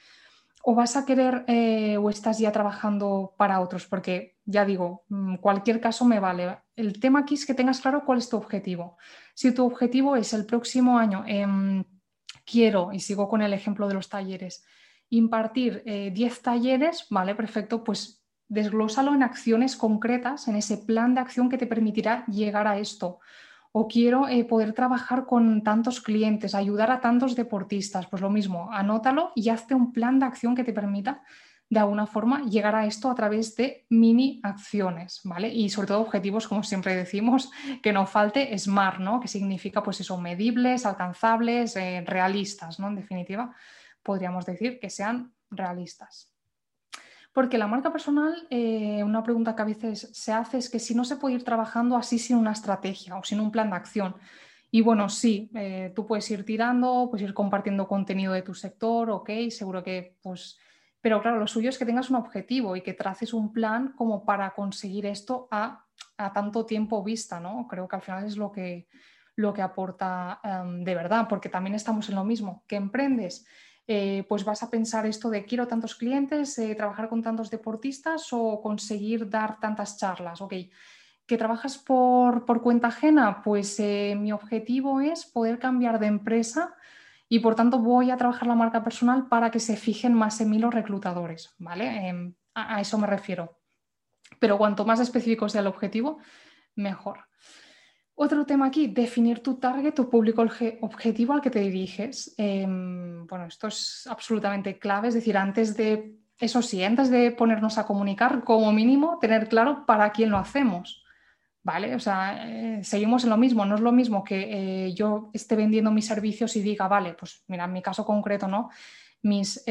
¿O vas a querer eh, o estás ya trabajando para otros? Porque ya digo, mm, cualquier caso me vale. El tema aquí es que tengas claro cuál es tu objetivo. Si tu objetivo es el próximo año, em, quiero, y sigo con el ejemplo de los talleres, impartir 10 eh, talleres, vale, perfecto, pues desglósalo en acciones concretas, en ese plan de acción que te permitirá llegar a esto o quiero eh, poder trabajar con tantos clientes, ayudar a tantos deportistas, pues lo mismo, anótalo y hazte un plan de acción que te permita de alguna forma llegar a esto a través de mini acciones, ¿vale? Y sobre todo objetivos, como siempre decimos, que no falte SMART, ¿no? Que significa pues eso, medibles, alcanzables, eh, realistas, ¿no? En definitiva, podríamos decir que sean realistas. Porque la marca personal, eh, una pregunta que a veces se hace es que si no se puede ir trabajando así sin una estrategia o sin un plan de acción. Y bueno, sí, eh, tú puedes ir tirando, puedes ir compartiendo contenido de tu sector, ok, seguro que pues... Pero claro, lo suyo es que tengas un objetivo y que traces un plan como para conseguir esto a, tanto tiempo vista, ¿no? Creo que al final es lo que, lo que aporta de verdad, porque también estamos en lo mismo, que emprendes eh, pues vas a pensar esto de quiero tantos clientes, eh, trabajar con tantos deportistas o conseguir dar tantas charlas. Ok, que trabajas por, cuenta ajena, pues eh, mi objetivo es poder cambiar de empresa y por tanto voy a trabajar la marca personal para que se fijen más en mí los reclutadores, ¿vale? Em, a eso me refiero. Pero cuanto más específico sea el objetivo, mejor. Otro tema aquí, definir tu target, tu público objetivo al que te diriges. Em, bueno, esto es absolutamente clave, es decir, antes de, eso sí, antes de ponernos a comunicar, como mínimo, tener claro para quién lo hacemos. ¿Vale? O sea, eh, seguimos en lo mismo, no es lo mismo que eh, yo esté vendiendo mis servicios y diga, vale, pues mira, en mi caso concreto, ¿no? Mis...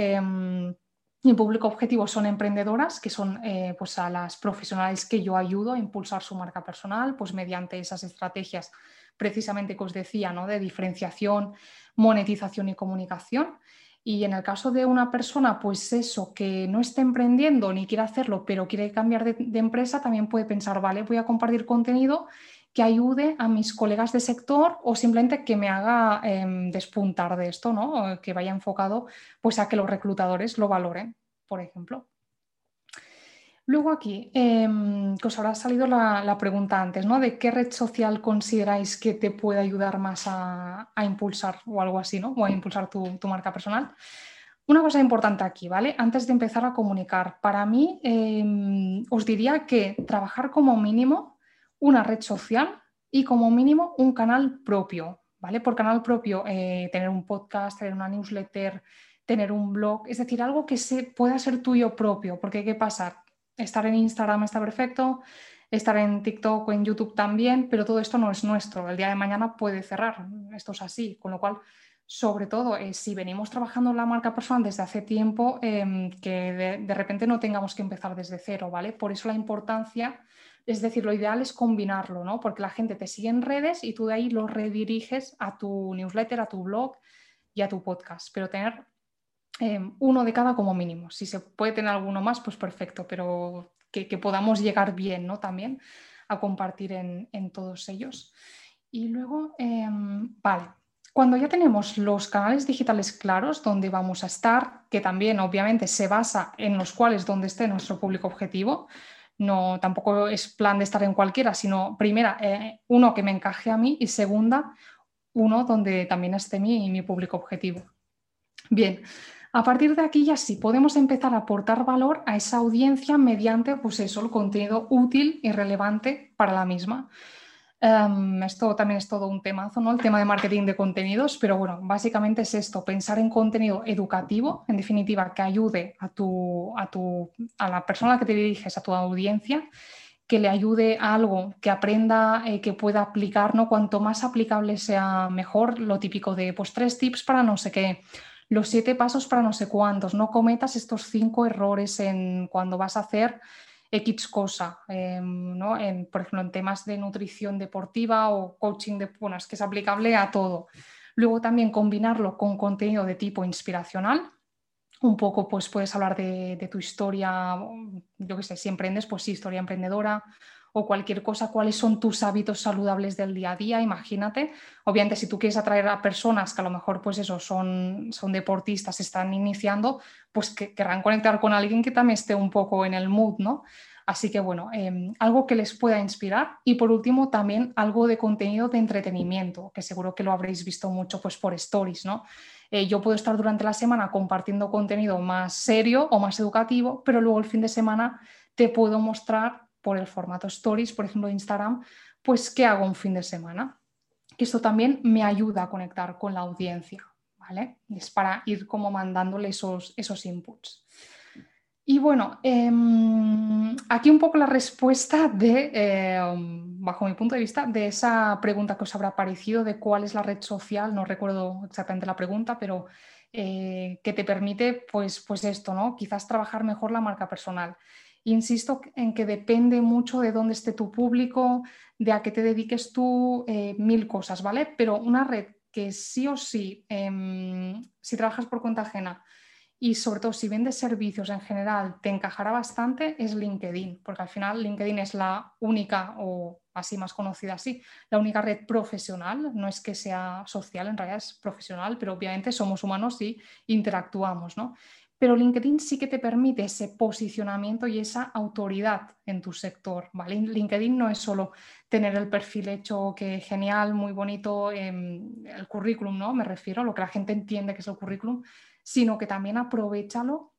Mi público objetivo son emprendedoras, que son eh, pues a las profesionales que yo ayudo a impulsar su marca personal, pues mediante esas estrategias precisamente que os decía, ¿no? de diferenciación, monetización y comunicación. Y en el caso de una persona, pues eso, que no esté emprendiendo ni quiere hacerlo, pero quiere cambiar de empresa, también puede pensar, vale, voy a compartir contenido que ayude a mis colegas de sector o simplemente que me haga em, despuntar de esto, ¿no? que vaya enfocado pues, a que los reclutadores lo valoren, por ejemplo. Luego aquí, que os habrá salido la, pregunta antes, ¿no? De qué red social consideráis que te puede ayudar más a, impulsar o algo así, ¿no? O a impulsar tu, marca personal. Una cosa importante aquí, ¿vale? Antes de empezar a comunicar, para mí em, os diría que trabajar como mínimo una red social y como mínimo un canal propio, ¿vale? Por canal propio, eh, tener un podcast, tener una newsletter, tener un blog, es decir, algo que se, pueda ser tuyo propio, porque ¿qué pasa? Estar en Instagram está perfecto, estar en TikTok o en YouTube también, pero todo esto no es nuestro. El día de mañana puede cerrar, esto es así, con lo cual sobre todo eh, si venimos trabajando la marca personal desde hace tiempo, em, que de, repente no tengamos que empezar desde cero, ¿vale? Por eso la importancia, es decir, lo ideal es combinarlo, ¿no? Porque la gente te sigue en redes y tú de ahí lo rediriges a tu newsletter, a tu blog y a tu podcast, pero tener em, uno de cada como mínimo. Si se puede tener alguno más, pues perfecto, pero que, podamos llegar bien, ¿no? También a compartir en, todos ellos. Y luego, em, vale, cuando ya tenemos los canales digitales claros donde vamos a estar, que también obviamente se basa en los cuales donde esté nuestro público objetivo, no tampoco es plan de estar en cualquiera, sino primera, eh, uno que me encaje a mí y segunda, uno donde también esté mi, mi público objetivo. Bien, a partir de aquí ya sí podemos empezar a aportar valor a esa audiencia mediante pues eso, el contenido útil y relevante para la misma. Em, esto también es todo un temazo, ¿no? El tema de marketing de contenidos, pero bueno, básicamente es esto, pensar en contenido educativo, en definitiva, que ayude a, tu, a, tu, a la persona a la que te diriges, a tu audiencia, que le ayude a algo, que aprenda, eh, que pueda aplicar, ¿no? Cuanto más aplicable sea mejor, lo típico de, pues, tres tips para no sé qué, los siete pasos para no sé cuántos, no cometas estos cinco errores en cuando vas a hacer X cosa, em, ¿no? en, por ejemplo, en temas de nutrición deportiva o coaching de, bueno, es que es aplicable a todo. Luego también combinarlo con contenido de tipo inspiracional. Un poco, pues puedes hablar de, de tu historia, yo qué sé, si emprendes, pues sí, historia emprendedora, o cualquier cosa, cuáles son tus hábitos saludables del día a día, imagínate. Obviamente, si tú quieres atraer a personas que a lo mejor, pues eso, son, son deportistas, están iniciando, pues que querrán conectar con alguien que también esté un poco en el mood, ¿no? Así que bueno, em, algo que les pueda inspirar y por último también algo de contenido de entretenimiento, que seguro que lo habréis visto mucho pues por stories, ¿no? Eh, yo puedo estar durante la semana compartiendo contenido más serio o más educativo, pero luego el fin de semana te puedo mostrar por el formato Stories, por ejemplo, de Instagram, pues ¿qué hago un fin de semana? Esto también me ayuda a conectar con la audiencia, ¿vale? Es para ir como mandándole esos, esos inputs. Y bueno, em, aquí un poco la respuesta de, em, bajo mi punto de vista, de esa pregunta que os habrá parecido de cuál es la red social, no recuerdo exactamente la pregunta, pero eh, que te permite, pues, pues esto, ¿no? Quizás trabajar mejor la marca personal. Insisto en que depende mucho de dónde esté tu público, de a qué te dediques tú, eh, mil cosas, ¿vale? Pero una red que sí o sí, em, si trabajas por cuenta ajena y sobre todo si vendes servicios en general, te encajará bastante, es LinkedIn, porque al final LinkedIn es la única, o así más conocida así, la única red profesional, no es que sea social, en realidad es profesional, pero obviamente somos humanos y interactuamos, ¿no? Pero LinkedIn sí que te permite ese posicionamiento y esa autoridad en tu sector. ¿vale? LinkedIn no es solo tener el perfil hecho que genial, muy bonito, em, el currículum, ¿no? Me refiero a lo que la gente entiende que es el currículum, sino que también aprovechalo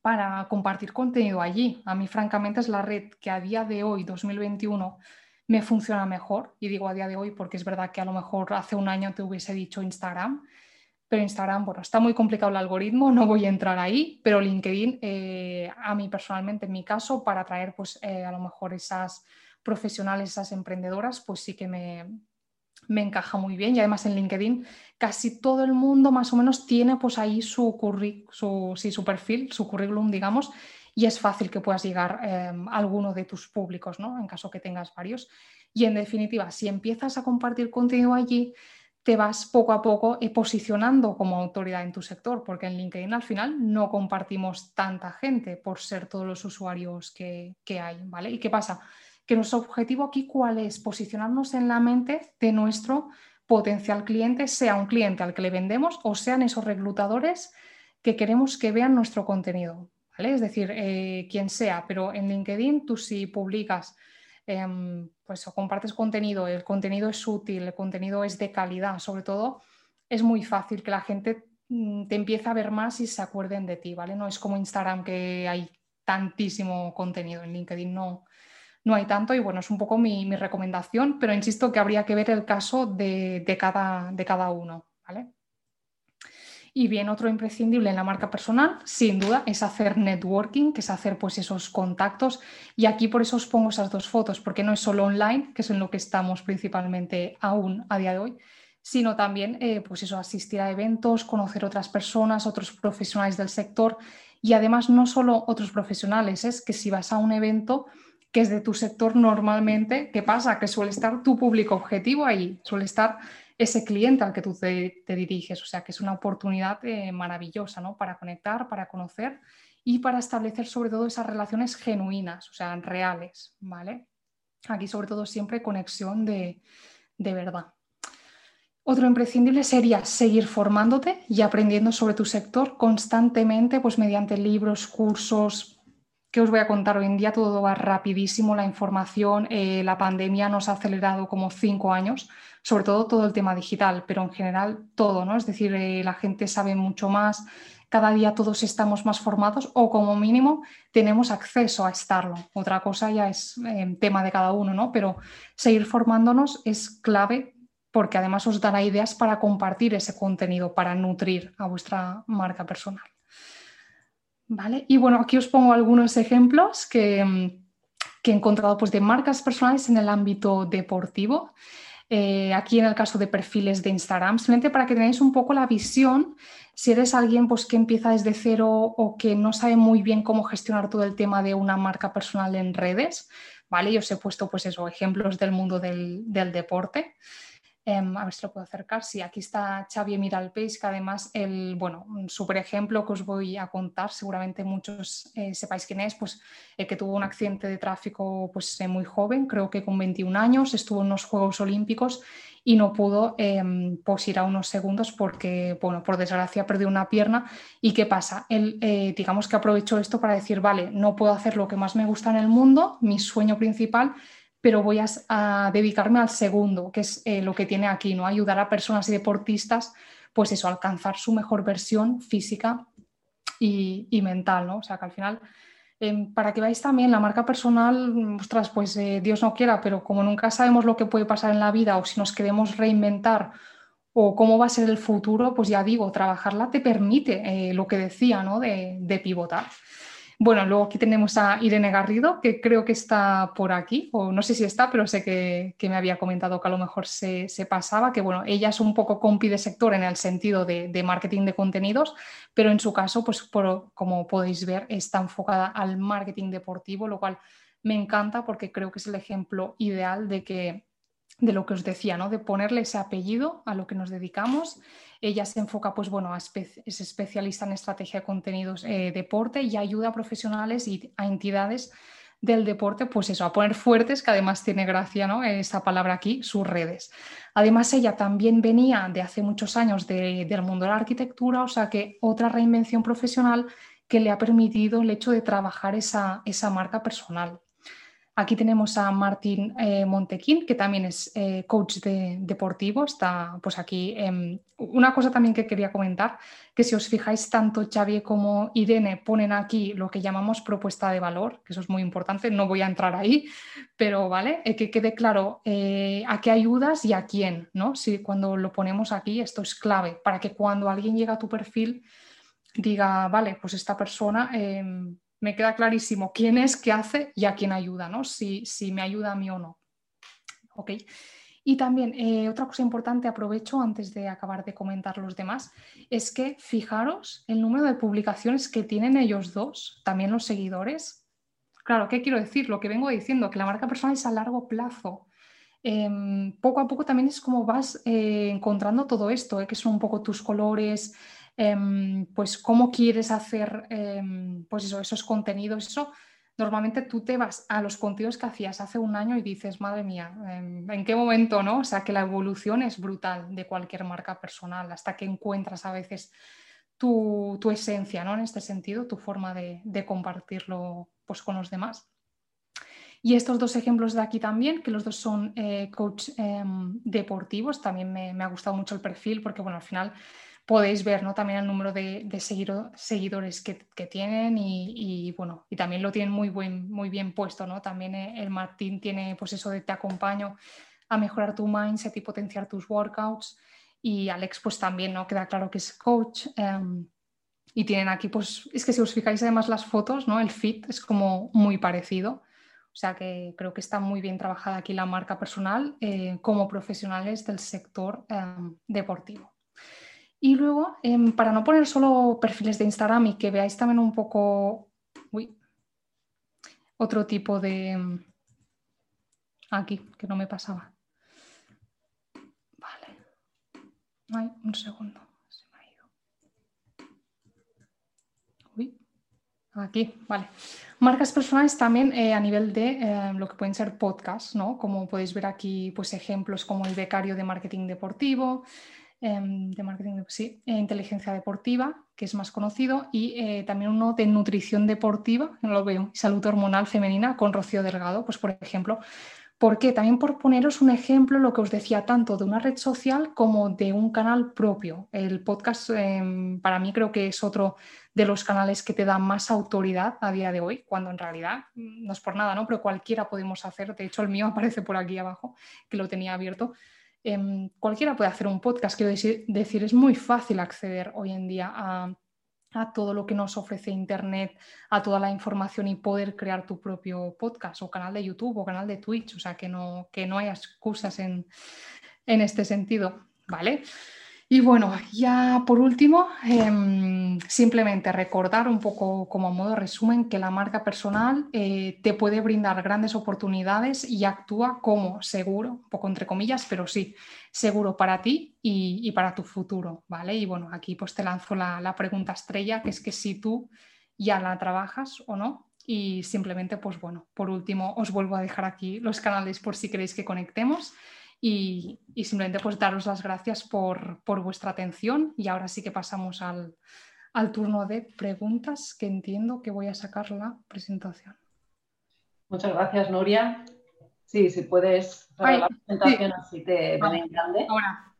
para compartir contenido allí. A mí, francamente, es la red que a día de hoy, 2021, me funciona mejor. Y digo a día de hoy porque es verdad que a lo mejor hace un año te hubiese dicho Instagram pero Instagram, bueno, está muy complicado el algoritmo, no voy a entrar ahí, pero LinkedIn, eh, a mí personalmente, en mi caso, para atraer pues eh, a lo mejor esas profesionales, esas emprendedoras, pues sí que me, me encaja muy bien y además en LinkedIn casi todo el mundo más o menos tiene pues ahí su, perfil, su currículum, digamos, y es fácil que puedas llegar eh, a alguno de tus públicos, ¿no? En caso que tengas varios. Y en definitiva, si empiezas a compartir contenido allí, te vas poco a poco eh, posicionando como autoridad en tu sector, porque en LinkedIn al final no compartimos tanta gente por ser todos los usuarios que, hay, ¿vale? ¿Y qué pasa? Que nuestro objetivo aquí, ¿cuál es? Posicionarnos en la mente de nuestro potencial cliente, sea un cliente al que le vendemos o sean esos reclutadores que queremos que vean nuestro contenido, ¿vale? Es decir, eh, quien sea, pero en LinkedIn tú si publicas Em, pues compartes contenido, el contenido es útil, el contenido es de calidad, sobre todo, es muy fácil que la gente mm, te empiece a ver más y se acuerden de ti, ¿vale? No es como Instagram que hay tantísimo contenido, en LinkedIn no, no hay tanto y bueno, es un poco mi, recomendación, pero insisto que habría que ver el caso de, cada, de cada uno. ¿vale? Y bien, otro imprescindible en la marca personal, sin duda, es hacer networking, que es hacer pues esos contactos. Y aquí por eso os pongo esas dos fotos, porque no es solo online, que es en lo que estamos principalmente aún a día de hoy, sino también eh, pues eso, asistir a eventos, conocer otras personas, otros profesionales del sector. Y además no solo otros profesionales, es que si vas a un evento que es de tu sector normalmente, ¿qué pasa? Que suele estar tu público objetivo ahí, suele estar ese cliente al que tú te, diriges. O sea, que es una oportunidad eh, maravillosa ¿no? para conectar, para conocer y para establecer sobre todo esas relaciones genuinas, o sea, reales, ¿vale? Aquí sobre todo siempre conexión de, de verdad. Otro imprescindible sería seguir formándote y aprendiendo sobre tu sector constantemente, pues mediante libros, cursos, ¿Qué os voy a contar? Hoy en día todo va rapidísimo, la información, eh, la pandemia nos ha acelerado como cinco años, sobre todo todo el tema digital, pero en general todo, ¿no? Es decir, eh, la gente sabe mucho más, cada día todos estamos más formados o como mínimo tenemos acceso a estarlo. Otra cosa ya es eh, tema de cada uno, ¿no? Pero seguir formándonos es clave porque además os dará ideas para compartir ese contenido, para nutrir a vuestra marca personal. ¿Vale? Y bueno, aquí os pongo algunos ejemplos que, mm, he encontrado pues, de marcas personales en el ámbito deportivo. Eh, aquí en el caso de perfiles de Instagram, simplemente para que tengáis un poco la visión, si eres alguien pues, que empieza desde cero o que no sabe muy bien cómo gestionar todo el tema de una marca personal en redes, ¿vale? Yo os he puesto pues ejemplos del mundo del deporte. Em, a ver si lo puedo acercar. Sí, aquí está Xavi Miralpeix, que además, el, bueno, un súper ejemplo que os voy a contar, seguramente muchos eh, sepáis quién es, pues el que tuvo un accidente de tráfico pues, eh, muy joven, creo que con 21 años, estuvo en los Juegos Olímpicos y no pudo em, pues, ir a unos segundos porque, bueno, por desgracia perdió una pierna. ¿Y qué pasa? Él, eh, digamos que aprovechó esto para decir, vale, no puedo hacer lo que más me gusta en el mundo, mi sueño principal, pero voy a, dedicarme al segundo, que es eh, lo que tiene aquí, ¿no? Ayudar a personas y deportistas, pues eso, alcanzar su mejor versión física y, mental, ¿no? O sea, que al final, em, para que veáis también la marca personal, ostras, pues eh, Dios no quiera, pero como nunca sabemos lo que puede pasar en la vida o si nos queremos reinventar o cómo va a ser el futuro, pues ya digo, trabajarla te permite eh, lo que decía, ¿no? De, de pivotar. Bueno, luego aquí tenemos a Irene Garrido, que creo que está por aquí, o no sé si está, pero sé que, me había comentado que a lo mejor se, pasaba, que bueno, ella es un poco compi de sector en el sentido de, marketing de contenidos, pero en su caso, pues como podéis ver, está enfocada al marketing deportivo, lo cual me encanta porque creo que es el ejemplo ideal de que de lo que os decía, ¿no? de ponerle ese apellido a lo que nos dedicamos. Ella se enfoca, pues bueno, es especialista en estrategia de contenidos eh, deporte y ayuda a profesionales y a entidades del deporte, pues eso, a poner fuertes, que además tiene gracia, ¿no? Esa palabra aquí, sus redes. Además, ella también venía de hace muchos años del mundo de la arquitectura, o sea que otra reinvención profesional que le ha permitido el hecho de trabajar esa, esa marca personal. Aquí tenemos a Martín eh, Montequín, que también es eh, coach de, deportivo. Está pues aquí. Em, una cosa también que quería comentar, que si os fijáis, tanto Xavier como Irene ponen aquí lo que llamamos propuesta de valor, que eso es muy importante, no voy a entrar ahí, pero vale, eh, que quede claro a qué ayudas y a quién, ¿no? Si cuando lo ponemos aquí, esto es clave para que cuando alguien llega a tu perfil diga, vale, pues esta persona em, me queda clarísimo quién es, qué hace y a quién ayuda, ¿no? Si, si me ayuda a mí o no. ¿Ok? Y también eh, otra cosa importante, aprovecho antes de acabar de comentar los demás, es que fijaros el número de publicaciones que tienen ellos dos, también los seguidores. Claro, ¿qué quiero decir? Lo que vengo diciendo, que la marca personal es a largo plazo. Em, poco a poco también es como vas eh, encontrando todo esto, eh, que son un poco tus colores, Em, pues cómo quieres hacer em, pues esos contenidos, eso normalmente tú te vas a los contenidos que hacías hace un año y dices, madre mía, em, ¿en qué momento? no? O sea, que la evolución es brutal de cualquier marca personal, hasta que encuentras a veces tu, esencia, ¿no? En este sentido, tu forma de, compartirlo pues, con los demás. Y estos dos ejemplos de aquí también, que los dos son eh, coach deportivos, también me, me, ha gustado mucho el perfil porque, bueno, al final podéis ver ¿no? también el número de, seguidores que, tienen y, bueno, y también lo tienen muy, buen, muy bien puesto, ¿no? También eh, el Martín tiene pues eso de te acompaño a mejorar tu mindset y potenciar tus workouts y Alex pues también, ¿no? Queda claro que es coach em, y tienen aquí pues, es que si os fijáis además las fotos, ¿no? El fit es como muy parecido. O sea que creo que está muy bien trabajada aquí la marca personal eh, como profesionales del sector em, deportivo. Y luego, em, para no poner solo perfiles de Instagram y que veáis también un poco otro tipo de... Em, aquí, que no me pasaba. Vale. Ay, un segundo. Se me ha ido. Uy. Aquí, vale. Marcas personales también eh, a nivel de em, lo que pueden ser podcasts, ¿no? Como podéis ver aquí, pues ejemplos como el becario de marketing deportivo, de marketing, sí, e inteligencia deportiva, que es más conocido, y eh, también uno de nutrición deportiva, no lo veo, salud hormonal femenina con Rocío Delgado, pues por ejemplo. ¿Por qué? También por poneros un ejemplo, lo que os decía, tanto de una red social como de un canal propio. El podcast em, para mí creo que es otro de los canales que te da más autoridad a día de hoy, cuando en realidad mm, no es por nada, ¿no? Pero cualquiera podemos hacer, de hecho el mío aparece por aquí abajo, que lo tenía abierto, Em, cualquiera puede hacer un podcast, quiero decir, es muy fácil acceder hoy en día a, todo lo que nos ofrece Internet, a toda la información y poder crear tu propio podcast o canal de YouTube o canal de Twitch, o sea que no, que no hay excusas en, en este sentido, ¿vale? Y bueno, ya por último, em, simplemente recordar un poco como modo resumen que la marca personal eh, te puede brindar grandes oportunidades y actúa como seguro, un poco entre comillas, pero sí, seguro para ti y, para tu futuro, ¿vale? Y bueno, aquí pues te lanzo la, la pregunta estrella, que es que si tú ya la trabajas o no, y simplemente, pues bueno, por último, os vuelvo a dejar aquí los canales por si queréis que conectemos y, simplemente pues daros las gracias por, vuestra atención y ahora sí que pasamos al, turno de preguntas que entiendo que voy a sacar la presentación. Muchas gracias, Nuria. Sí, si puedes la presentación así te ven en grande. Ahora.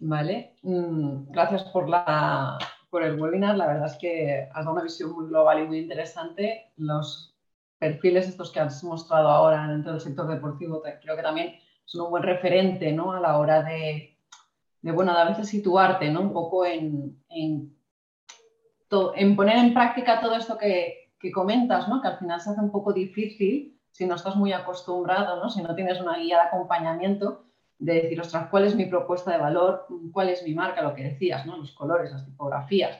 Vale, mm, gracias por, la, por el webinar. La verdad es que has dado una visión muy global y muy interesante. Los perfiles estos que has mostrado ahora dentro del sector deportivo creo que también un buen referente ¿no? a la hora de, bueno, de a veces situarte ¿no? un poco en, en, en poner en práctica todo esto que, que, comentas, ¿no? que al final se hace un poco difícil si no estás muy acostumbrado, ¿no? si no tienes una guía de acompañamiento, de decir, ostras, ¿cuál es mi propuesta de valor? ¿Cuál es mi marca? Lo que decías, ¿no? los colores, las tipografías.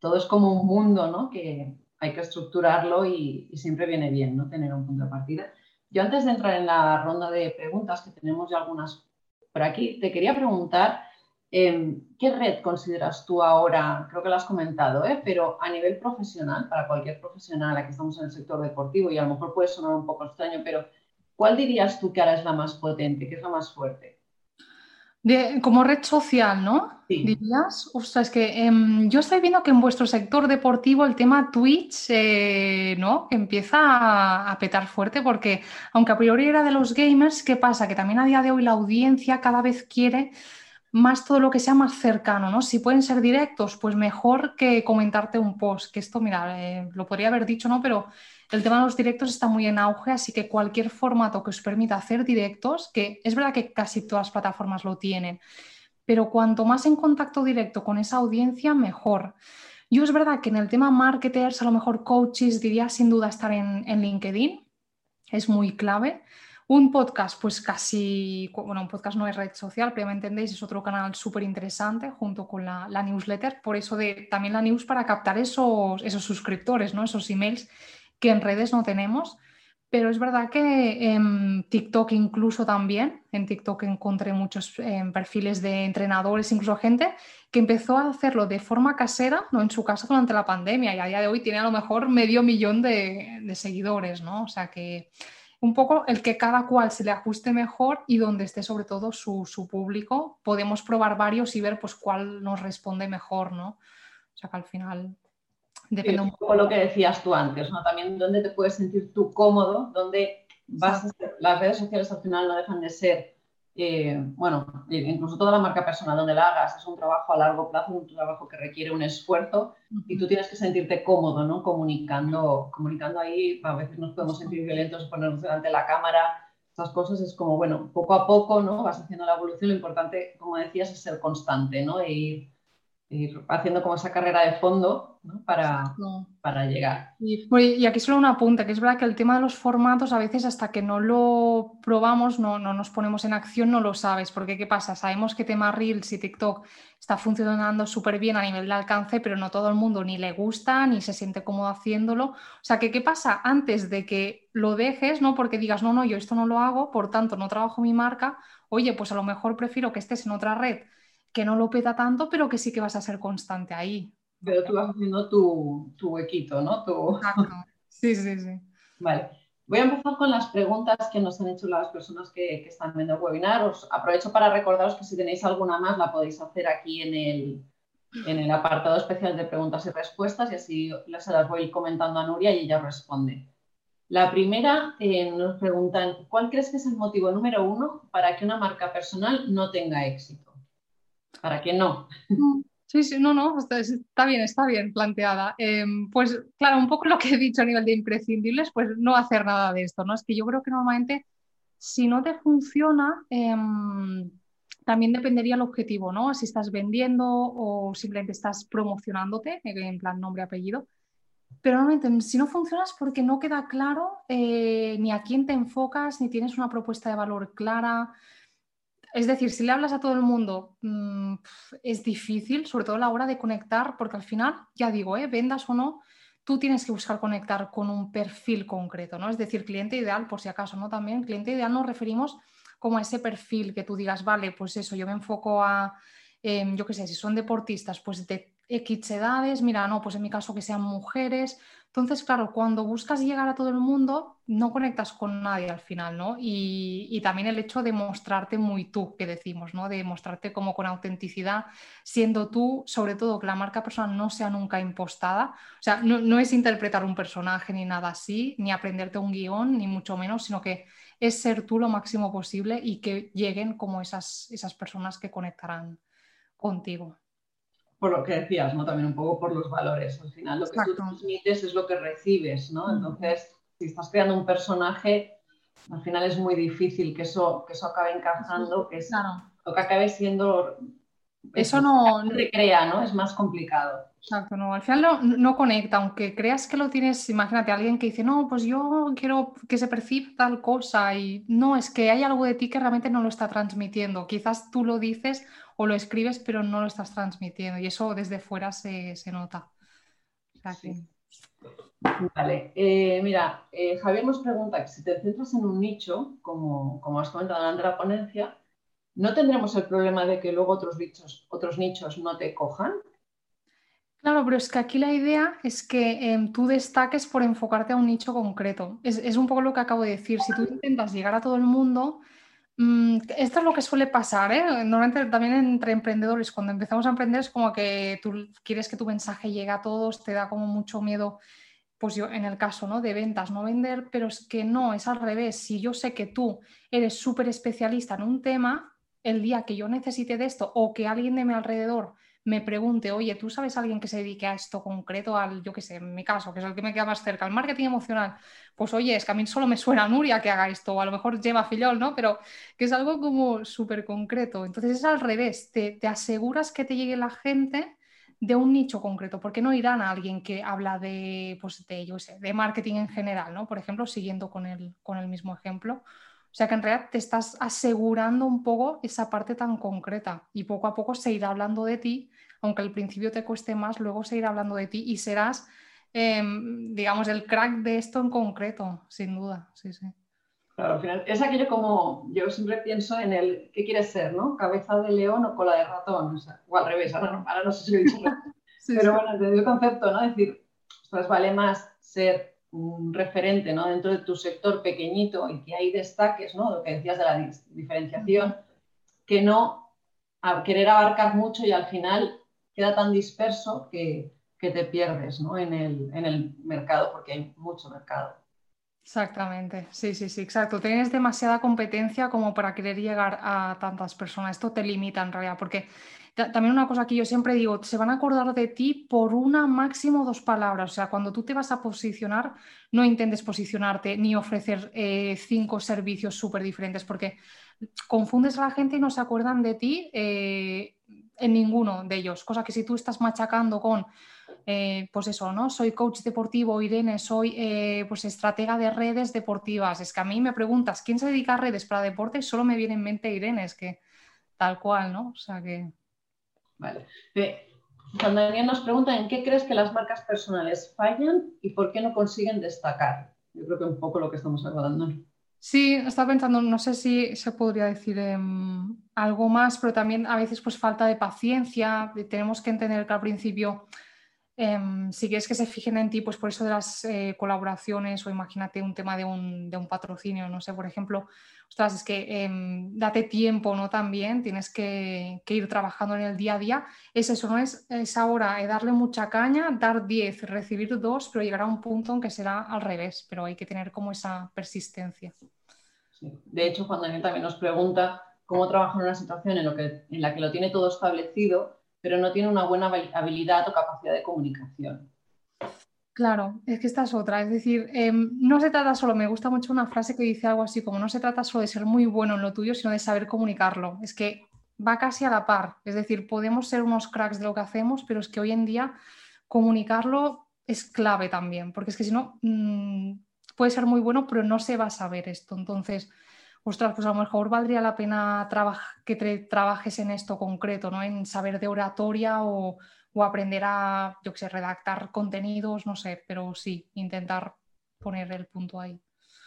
Todo es como un mundo ¿no? que hay que estructurarlo y, y siempre viene bien ¿no? tener un punto de partida. Yo antes de entrar en la ronda de preguntas, que tenemos ya algunas por aquí, te quería preguntar, em, ¿qué red consideras tú ahora? Creo que lo has comentado, ¿eh? pero a nivel profesional, para cualquier profesional, aquí estamos en el sector deportivo y a lo mejor puede sonar un poco extraño, pero ¿cuál dirías tú que ahora es la más potente, que es la más fuerte? como red social, ¿no? Sí. Dirías, es que em, yo estoy viendo que en vuestro sector deportivo el tema Twitch, eh, ¿no? empieza a, petar fuerte porque, aunque a priori era de los gamers, ¿qué pasa? Que también a día de hoy la audiencia cada vez quiere más todo lo que sea más cercano, ¿no? Si pueden ser directos, pues mejor que comentarte un post, que esto, mira, eh, lo podría haber dicho, ¿no? Pero el tema de los directos está muy en auge, así que cualquier formato que os permita hacer directos, que es verdad que casi todas las plataformas lo tienen, pero cuanto más en contacto directo con esa audiencia, mejor. Yo es verdad que en el tema marketers, a lo mejor coaches, diría sin duda estar en, LinkedIn, es muy clave. Un podcast, pues casi, bueno, un podcast no es red social, pero me entendéis, es otro canal súper interesante junto con la, newsletter, por eso de también la news para captar esos, esos suscriptores, ¿no? esos emails que en redes no tenemos. Pero es verdad que en TikTok incluso también, en TikTok encontré muchos em, perfiles de entrenadores, incluso gente que empezó a hacerlo de forma casera, no en su casa durante la pandemia y a día de hoy tiene a lo mejor medio millón de, seguidores, ¿no? O sea que un poco el que cada cual se le ajuste mejor y donde esté sobre todo su, su público, podemos probar varios y ver pues cuál nos responde mejor, ¿no? O sea que al final Depende un poco lo que decías tú antes, ¿no? También dónde te puedes sentir tú cómodo, dónde vas las redes sociales al final no dejan de ser eh, bueno, incluso toda la marca personal donde la hagas, es un trabajo a largo plazo, un trabajo que requiere un esfuerzo y tú tienes que sentirte cómodo, ¿no? Comunicando, comunicando ahí, a veces nos podemos sentir violentos, ponernos delante de la cámara, estas cosas es como, bueno, poco a poco, ¿no? Vas haciendo la evolución, lo importante, como decías, es ser constante, ¿no? E ir ir haciendo como esa carrera de fondo para, para, llegar. Y, aquí solo una apunta, que es verdad que el tema de los formatos a veces hasta que no lo probamos, no, no nos ponemos en acción, no lo sabes, porque ¿qué pasa? Sabemos que tema Reels y TikTok está funcionando súper bien a nivel de alcance, pero no todo el mundo ni le gusta ni se siente cómodo haciéndolo. O sea, que ¿qué pasa? Antes de que lo dejes, ¿no? Porque digas, no, no, yo esto no lo hago, por tanto no trabajo mi marca, oye, pues a lo mejor prefiero que estés en otra red que no lo peta tanto, pero que sí que vas a ser constante ahí. Pero tú vas haciendo tu, tu huequito, ¿no? Tu... Sí, sí, sí. Vale. Voy a empezar con las preguntas que nos han hecho las personas que, que, están viendo el webinar. Os aprovecho para recordaros que si tenéis alguna más la podéis hacer aquí en el, en el apartado especial de preguntas y respuestas y así se las voy comentando a Nuria y ella responde. La primera eh, nos preguntan, ¿cuál crees que es el motivo número uno para que una marca personal no tenga éxito? ¿Para qué no? Sí, sí, no, no, está bien, está bien planteada. Em, pues claro, un poco lo que he dicho a nivel de imprescindibles, pues no hacer nada de esto, ¿no? Es que yo creo que normalmente si no te funciona, em, también dependería el objetivo, ¿no? Si estás vendiendo o simplemente estás promocionándote, en plan nombre, apellido. Pero normalmente si no funciona es porque no queda claro eh, ni a quién te enfocas, ni tienes una propuesta de valor clara, es decir, si le hablas a todo el mundo, mm, es difícil, sobre todo a la hora de conectar, porque al final, ya digo, ¿eh? vendas o no, tú tienes que buscar conectar con un perfil concreto, ¿no? Es decir, cliente ideal, por si acaso, ¿no? También, cliente ideal nos referimos como a ese perfil que tú digas, vale, pues eso, yo me enfoco a, em, yo qué sé, si son deportistas, pues de X edades, mira, no, pues en mi caso que sean mujeres, entonces, claro, cuando buscas llegar a todo el mundo, no conectas con nadie al final, ¿no? Y, también el hecho de mostrarte muy tú, que decimos, ¿no? De mostrarte como con autenticidad, siendo tú, sobre todo que la marca personal no sea nunca impostada. O sea, no, es interpretar un personaje ni nada así, ni aprenderte un guion, ni mucho menos, sino que es ser tú lo máximo posible y que lleguen como esas, esas personas que conectarán contigo por lo que decías, ¿no? También un poco por los valores. Al final lo que tú transmites es lo que recibes, ¿no? Entonces, si estás creando un personaje, al final es muy difícil que eso, que eso acabe encajando, que, es, lo que acabe siendo... Eso no... crea, ¿no? Es más complicado. Exacto, no, al final no, conecta, aunque creas que lo tienes, imagínate, alguien que dice, no, pues yo quiero que se perciba tal cosa y no, es que hay algo de ti que realmente no lo está transmitiendo, quizás tú lo dices o lo escribes, pero no lo estás transmitiendo. Y eso desde fuera se, nota. Vale, eh, mira, eh, Javier nos pregunta que si te centras en un nicho, como, como has comentado en la ponencia, ¿no tendremos el problema de que luego otros, bichos, otros nichos no te cojan? Claro, pero es que aquí la idea es que em, tú destaques por enfocarte a un nicho concreto. Es, es, un poco lo que acabo de decir. Si tú intentas llegar a todo el mundo, esto es lo que suele pasar, ¿eh? Normalmente también entre emprendedores, cuando empezamos a emprender es como que tú quieres que tu mensaje llegue a todos, te da como mucho miedo, pues yo en el caso ¿no? de ventas, no vender, pero es que no, es al revés. Si yo sé que tú eres súper especialista en un tema, el día que yo necesite de esto o que alguien de mi alrededor me pregunte, oye, ¿tú sabes a alguien que se dedique a esto concreto, al, yo qué sé, en mi caso, que es el que me queda más cerca, al marketing emocional? Pues oye, es que a mí solo me suena Nuria que haga esto, o a lo mejor lleva Fillol, ¿no? Pero que es algo como súper concreto. Entonces es al revés, te, aseguras que te llegue la gente de un nicho concreto, porque no irán a alguien que habla de, pues de, yo sé, de marketing en general, ¿no? Por ejemplo, siguiendo con el, con el mismo ejemplo. O sea que en realidad te estás asegurando un poco esa parte tan concreta y poco a poco se irá hablando de ti aunque al principio te cueste más, luego seguir hablando de ti y serás, em, digamos, el crack de esto en concreto, sin duda. Sí, sí. Claro, al final es aquello como yo siempre pienso en el ¿qué quieres ser? ¿no? ¿Cabeza de león o cola de ratón? O, al revés, ahora no, sé si lo he dicho. Pero bueno, te el concepto, ¿no? Es decir, pues vale más ser un referente ¿no? dentro de tu sector pequeñito y que hay destaques, ¿no? Lo que decías de la diferenciación, que no querer abarcar mucho y al final queda tan disperso que, te pierdes en, el, mercado porque hay mucho mercado. Exactamente, sí, sí, sí, exacto. Tienes demasiada competencia como para querer llegar a tantas personas. Esto te limita en realidad, porque también una cosa que yo siempre digo, se van a acordar de ti por una máximo dos palabras. O sea, cuando tú te vas a posicionar, no intentes posicionarte ni ofrecer eh, cinco servicios súper diferentes, porque confundes a la gente y no se acuerdan de ti eh, en ninguno de ellos. Cosa que si tú estás machacando con eh, pues eso, ¿no? Soy coach deportivo, Irene, soy pues estratega de redes deportivas. Es que a mí me preguntas, ¿quién se dedica a redes para deportes? Solo me viene en mente Irene, es que tal cual, ¿no? O sea que... Vale. Cuando alguien nos pregunta en qué crees que las marcas personales fallan y por qué no consiguen destacar. Yo creo que un poco lo que estamos hablando. Sí, estaba pensando, no sé si se podría decir em, algo más, pero también a veces pues falta de paciencia. Tenemos que entender que al principio Em, si quieres que se fijen en ti, pues por eso de las eh, colaboraciones o imagínate un tema de un, patrocinio, no sé, por ejemplo, ostras, es que em, date tiempo, ¿no? También tienes que, ir trabajando en el día a día. Es eso, no es, es ahora eh, darle mucha caña, dar 10, recibir 2, pero llegar a un punto en que será al revés, pero hay que tener como esa persistencia. De hecho, cuando alguien también nos pregunta cómo trabajar en una situación en, lo que, en la que lo tiene todo establecido, pero no tiene una buena habilidad o capacidad de comunicación. Claro, es que esta es otra. Es decir, em, no se trata solo, me gusta mucho una frase que dice algo así como no se trata solo de ser muy bueno en lo tuyo, sino de saber comunicarlo. Es que va casi a la par. Es decir, podemos ser unos cracks de lo que hacemos, pero es que hoy en día comunicarlo es clave también, porque es que si no, mm, puede ser muy bueno, pero no se va a saber esto. Entonces, ostras, pues a lo mejor valdría la pena que trabajes en esto concreto, ¿no? En saber de oratoria o, aprender a, yo qué sé, redactar contenidos, no sé, pero sí, intentar poner el punto ahí.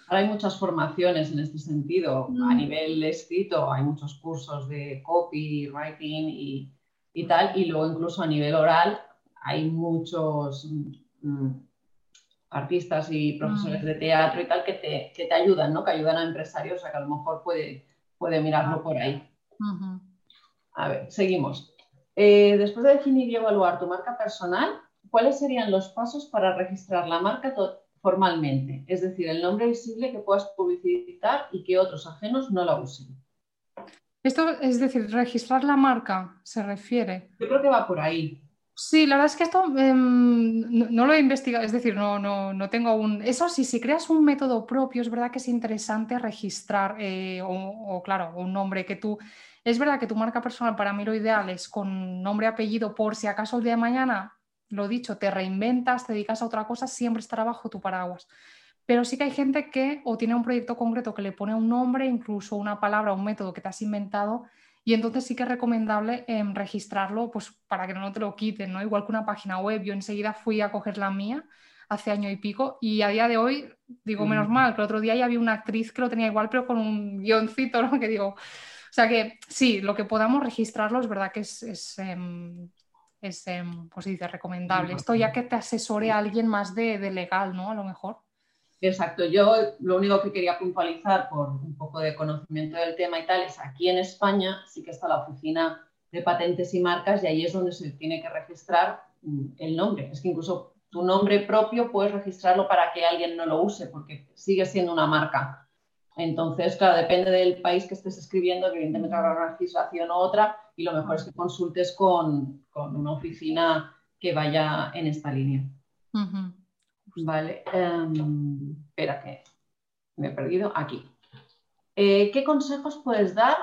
Ahora hay muchas formaciones en este sentido. A mm. nivel escrito hay muchos cursos de copywriting y, y tal, y luego incluso a nivel oral hay muchos mm, artistas y profesores de teatro y tal que te, que te ayudan, ¿no? Que ayudan a empresarios, o sea que a lo mejor puede, puede mirarlo por ahí. A ver, seguimos. Eh, después de definir y evaluar tu marca personal, ¿cuáles serían los pasos para registrar la marca formalmente? Es decir, el nombre visible que puedas publicitar y que otros ajenos no la usen. Esto es decir, registrar la marca se refiere. Yo creo que va por ahí. Sí, la verdad es que esto em, no, lo he investigado, es decir, no, no, tengo un... Eso sí, si creas un método propio, es verdad que es interesante registrar, eh, o, claro, un nombre que tú... Es verdad que tu marca personal para mí lo ideal es con nombre apellido por si acaso el día de mañana, lo dicho, te reinventas, te dedicas a otra cosa, siempre estará bajo tu paraguas. Pero sí que hay gente que o tiene un proyecto concreto que le pone un nombre, incluso una palabra, un método que te has inventado y entonces sí que es recomendable em, registrarlo pues, para que no te lo quiten, ¿no? Igual que una página web. Yo enseguida fui a coger la mía hace año y pico y a día de hoy digo, menos mal, que el otro día ya había una actriz que lo tenía igual, pero con un guioncito, ¿no? Que digo, o sea que sí, lo que podamos registrarlo es verdad que es, es, em, es em, pues dice, recomendable. Esto ya que te asesore a alguien más de, de legal, ¿no? A lo mejor. Exacto, yo lo único que quería puntualizar por un poco de conocimiento del tema y tal es aquí en España sí que está la oficina de patentes y marcas y ahí es donde se tiene que registrar mm, el nombre. Es que incluso tu nombre propio puedes registrarlo para que alguien no lo use porque sigue siendo una marca. Entonces, claro, depende del país que estés escribiendo, evidentemente habrá una legislación u otra y lo mejor es que consultes con, una oficina que vaya en esta línea. Vale, em, espera que me he perdido aquí. Eh, ¿Qué consejos puedes dar?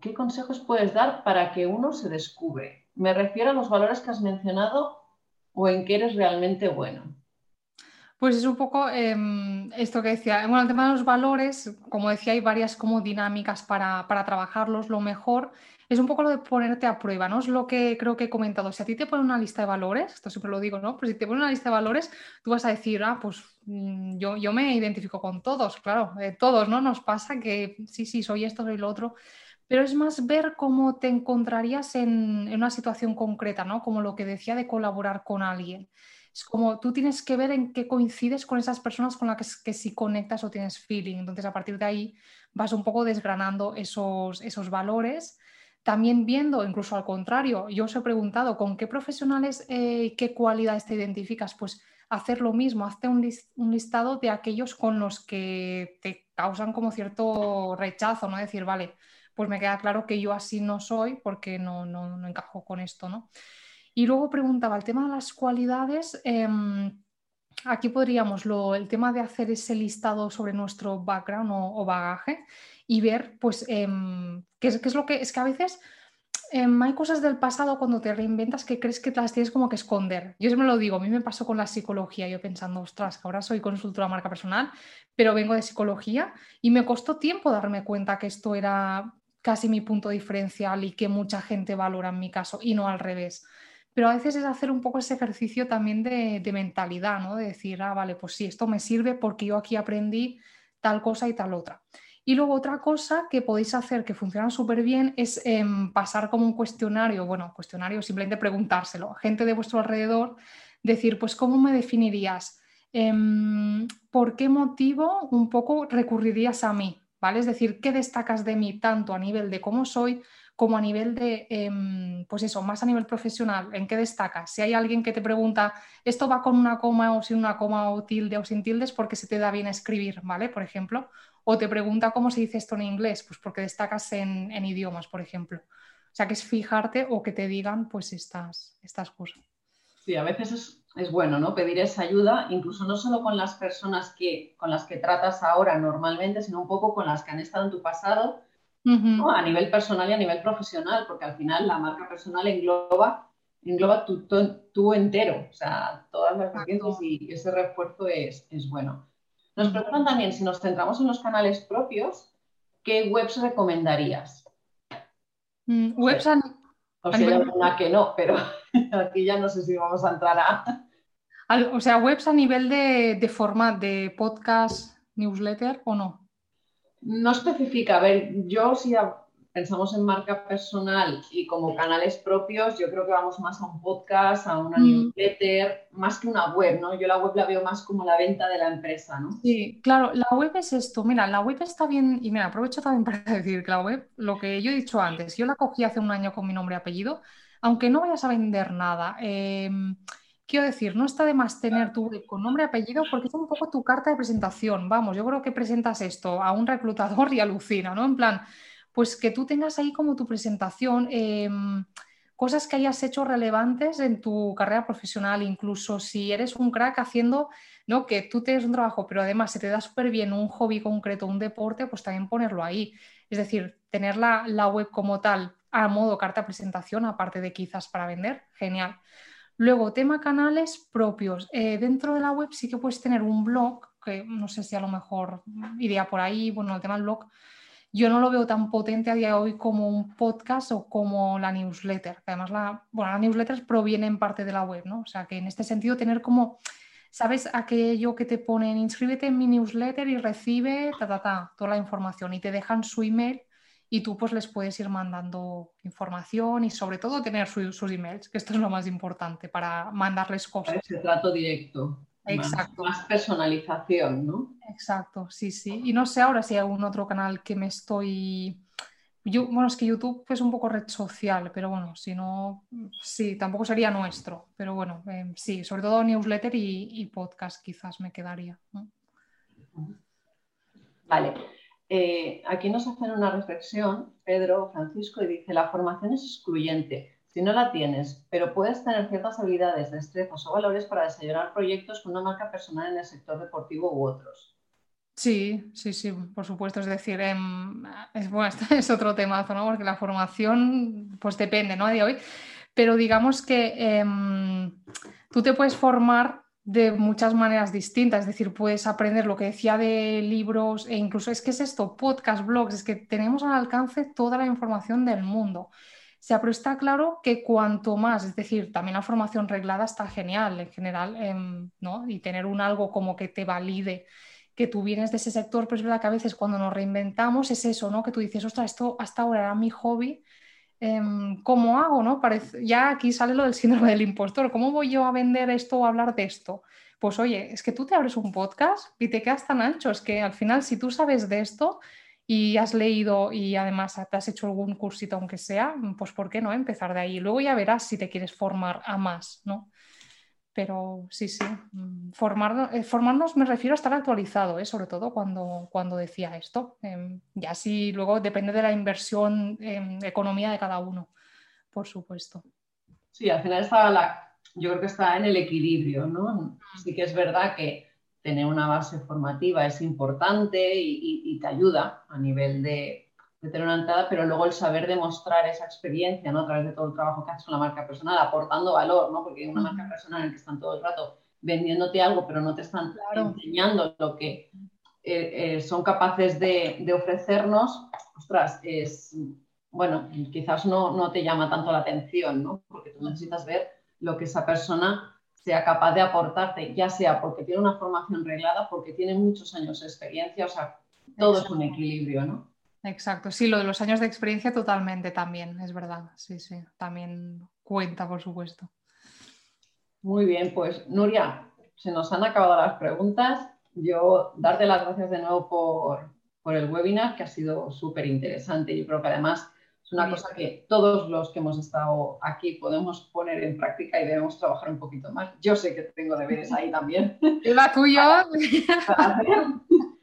¿Qué consejos puedes dar para que uno se descubre? Me refiero a los valores que has mencionado o en qué eres realmente bueno. Pues es un poco em, esto que decía. Bueno, el tema de los valores, como decía, hay varias como dinámicas para, para trabajarlos. Lo mejor es un poco lo de ponerte a prueba, ¿no? Es lo que creo que he comentado. Si a ti te ponen una lista de valores, esto siempre lo digo, ¿no? Pero si te ponen una lista de valores, tú vas a decir, ah, pues mm, yo, yo me identifico con todos, claro, todos, ¿no? Nos pasa que sí, sí, soy esto, soy lo otro. Pero es más ver cómo te encontrarías en, una situación concreta, ¿no? Como lo que decía de colaborar con alguien. Es como tú tienes que ver en qué coincides con esas personas con las que, que sí conectas o tienes feeling. Entonces, a partir de ahí vas un poco desgranando esos, esos valores también viendo, incluso al contrario, yo os he preguntado, ¿con qué profesionales, eh, qué cualidades te identificas? Pues hacer lo mismo, hazte un, listado de aquellos con los que te causan como cierto rechazo, ¿no? Decir, vale, pues me queda claro que yo así no soy porque no, no, encajo con esto, ¿no? Y luego preguntaba el tema de las cualidades. Em, aquí podríamos, lo, el tema de hacer ese listado sobre nuestro background o, bagaje y ver, pues, em, qué, es, qué, es, lo que es que a veces Em, hay cosas del pasado cuando te reinventas que crees que las tienes como que esconder. Yo me lo digo, a mí me pasó con la psicología, yo pensando, ostras, que ahora soy consultora marca personal, pero vengo de psicología y me costó tiempo darme cuenta que esto era casi mi punto diferencial y que mucha gente valora en mi caso y no al revés. Pero a veces es hacer un poco ese ejercicio también de, de mentalidad, ¿no? De decir, ah, vale, pues sí, esto me sirve porque yo aquí aprendí tal cosa y tal otra. Y luego otra cosa que podéis hacer que funciona súper bien es em, pasar como un cuestionario, bueno, cuestionario, simplemente preguntárselo a gente de vuestro alrededor, decir, pues, ¿cómo me definirías? Em, ¿Por qué motivo un poco recurrirías a mí? ¿Vale? Es decir, ¿qué destacas de mí tanto a nivel de cómo soy como a nivel de, em, pues eso, más a nivel profesional, ¿en qué destacas? Si hay alguien que te pregunta, ¿esto va con una coma o sin una coma o tilde o sin tildes porque se te da bien escribir, ¿vale? Por ejemplo, o te pregunta cómo se dice esto en inglés, pues porque destacas en, idiomas, por ejemplo. O sea, que es fijarte o que te digan pues estas, estas cosas. Sí, a veces es, bueno, ¿no? Pedir esa ayuda, incluso no solo con las personas que, con las que tratas ahora normalmente, sino un poco con las que han estado en tu pasado, a nivel personal y a nivel profesional, porque al final la marca personal engloba, engloba tu, entero, o sea, todas las pacientes y ese refuerzo es, es bueno. Nos preguntan también si nos centramos en los canales propios, ¿qué webs recomendarías? Mm, webs O sea, una que no, pero aquí ya no sé si vamos a entrar a. O sea, webs a nivel de, de format de podcast, newsletter o no? No especifica. A ver, yo sí pensamos en marca personal y como canales propios, yo creo que vamos más a un podcast, a una mm. newsletter, más que una web, ¿no? Yo la web la veo más como la venta de la empresa, ¿no? Sí, claro, la web es esto. Mira, la web está bien, y mira, aprovecho también para decir que la web, lo que yo he dicho antes, yo la cogí hace un año con mi nombre y apellido, aunque no vayas a vender nada. Em, quiero decir, no está de más tener tu web con nombre y apellido porque es un poco tu carta de presentación. Vamos, yo creo que presentas esto a un reclutador y alucina, ¿no? En plan, pues que tú tengas ahí como tu presentación, em, cosas que hayas hecho relevantes en tu carrera profesional, incluso si eres un crack haciendo, ¿no? Que tú tienes un trabajo, pero además se te da súper bien un hobby concreto, un deporte, pues también ponerlo ahí. Es decir, tener la, web como tal a modo carta presentación, aparte de quizás para vender, genial. Luego, tema canales propios. Eh, dentro de la web sí que puedes tener un blog, que no sé si a lo mejor iría por ahí, bueno, el tema del blog, yo no lo veo tan potente a día de hoy como un podcast o como la newsletter. Además, la, bueno, las newsletters provienen en parte de la web, ¿no? O sea, que en este sentido tener como, ¿sabes? Aquello que te ponen, inscríbete en mi newsletter y recibe ta, ta, ta, toda la información y te dejan su email y tú pues les puedes ir mandando información y sobre todo tener sus emails, que esto es lo más importante para mandarles cosas. Ese trato directo. Exacto. Más, personalización, ¿no? Exacto, sí, sí. Y no sé ahora si hay algún otro canal que me estoy... Yo, bueno, es que YouTube es un poco red social, pero bueno, si no, sí, tampoco sería nuestro. Pero bueno, em, sí, sobre todo newsletter y, podcast quizás me quedaría. Vale. Eh, aquí nos hacen una reflexión, Pedro, Francisco, y dice, la formación es excluyente si no la tienes, pero puedes tener ciertas habilidades, destrezas o valores para desarrollar proyectos con una marca personal en el sector deportivo u otros. Sí, sí, sí, por supuesto. Es decir, em, es, bueno, este es otro temazo, ¿no? Porque la formación, pues depende, ¿no? De hoy. Pero digamos que em, tú te puedes formar de muchas maneras distintas, es decir, puedes aprender lo que decía de libros e incluso es que es esto, podcast, blogs, es que tenemos al alcance toda la información del mundo sea, pero está claro que cuanto más, es decir, también la formación reglada está genial en general, em, ¿no? Y tener un algo como que te valide que tú vienes de ese sector, pero es verdad que a veces cuando nos reinventamos es eso, ¿no? Que tú dices, ostras, esto hasta ahora era mi hobby, ¿cómo hago, no? Parece, ya aquí sale lo del síndrome del impostor, ¿cómo voy yo a vender esto o a hablar de esto? Pues oye, es que tú te abres un podcast y te quedas tan ancho, es que al final si tú sabes de esto, y has leído y además te has hecho algún cursito, aunque sea, pues ¿por qué no empezar de ahí? Luego ya verás si te quieres formar a más, ¿no? Pero sí, sí, mm, eh, formarnos me refiero a estar actualizado, ¿eh? sobre todo cuando, cuando decía esto. Em, ya si luego depende de la inversión en economía de cada uno, por supuesto. Sí, al final está la, yo creo que está en el equilibrio, ¿no? Sí que es verdad que tener una base formativa es importante y te ayuda a nivel de de tener una entrada, pero luego el saber demostrar esa experiencia, ¿no? A través de todo el trabajo que haces con la marca personal, aportando valor, ¿no? Porque una marca personal en la que están todo el rato vendiéndote algo, pero no te están enseñando lo que eh, eh, son capaces de, de, ofrecernos, ostras, es, bueno, quizás no, no te llama tanto la atención, ¿no? Porque tú necesitas ver lo que esa persona sea capaz de aportarte, ya sea porque tiene una formación reglada, porque tiene muchos años de experiencia, o sea, todo es un equilibrio, ¿no? Exacto, sí, lo de los años de experiencia totalmente también, es verdad, sí, sí, también cuenta, por supuesto. Muy bien, pues Nuria, se nos han acabado las preguntas. Yo darte las gracias de nuevo por, el webinar, que ha sido súper interesante. Yo creo que además es una cosa que todos los que hemos estado aquí podemos poner en práctica y debemos trabajar un poquito más. Yo sé que tengo deberes ahí también. ¿La tuya?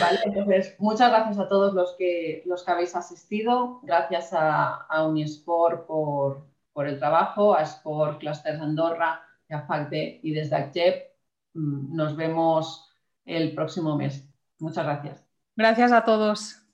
Vale, entonces muchas gracias a todos los que, los que habéis asistido. Gracias a, Unisport por, por, el trabajo, a Sport Clusters Andorra, a FACTE y desde ACTEP. Mm, nos vemos el próximo mes. Muchas gracias. Gracias a todos.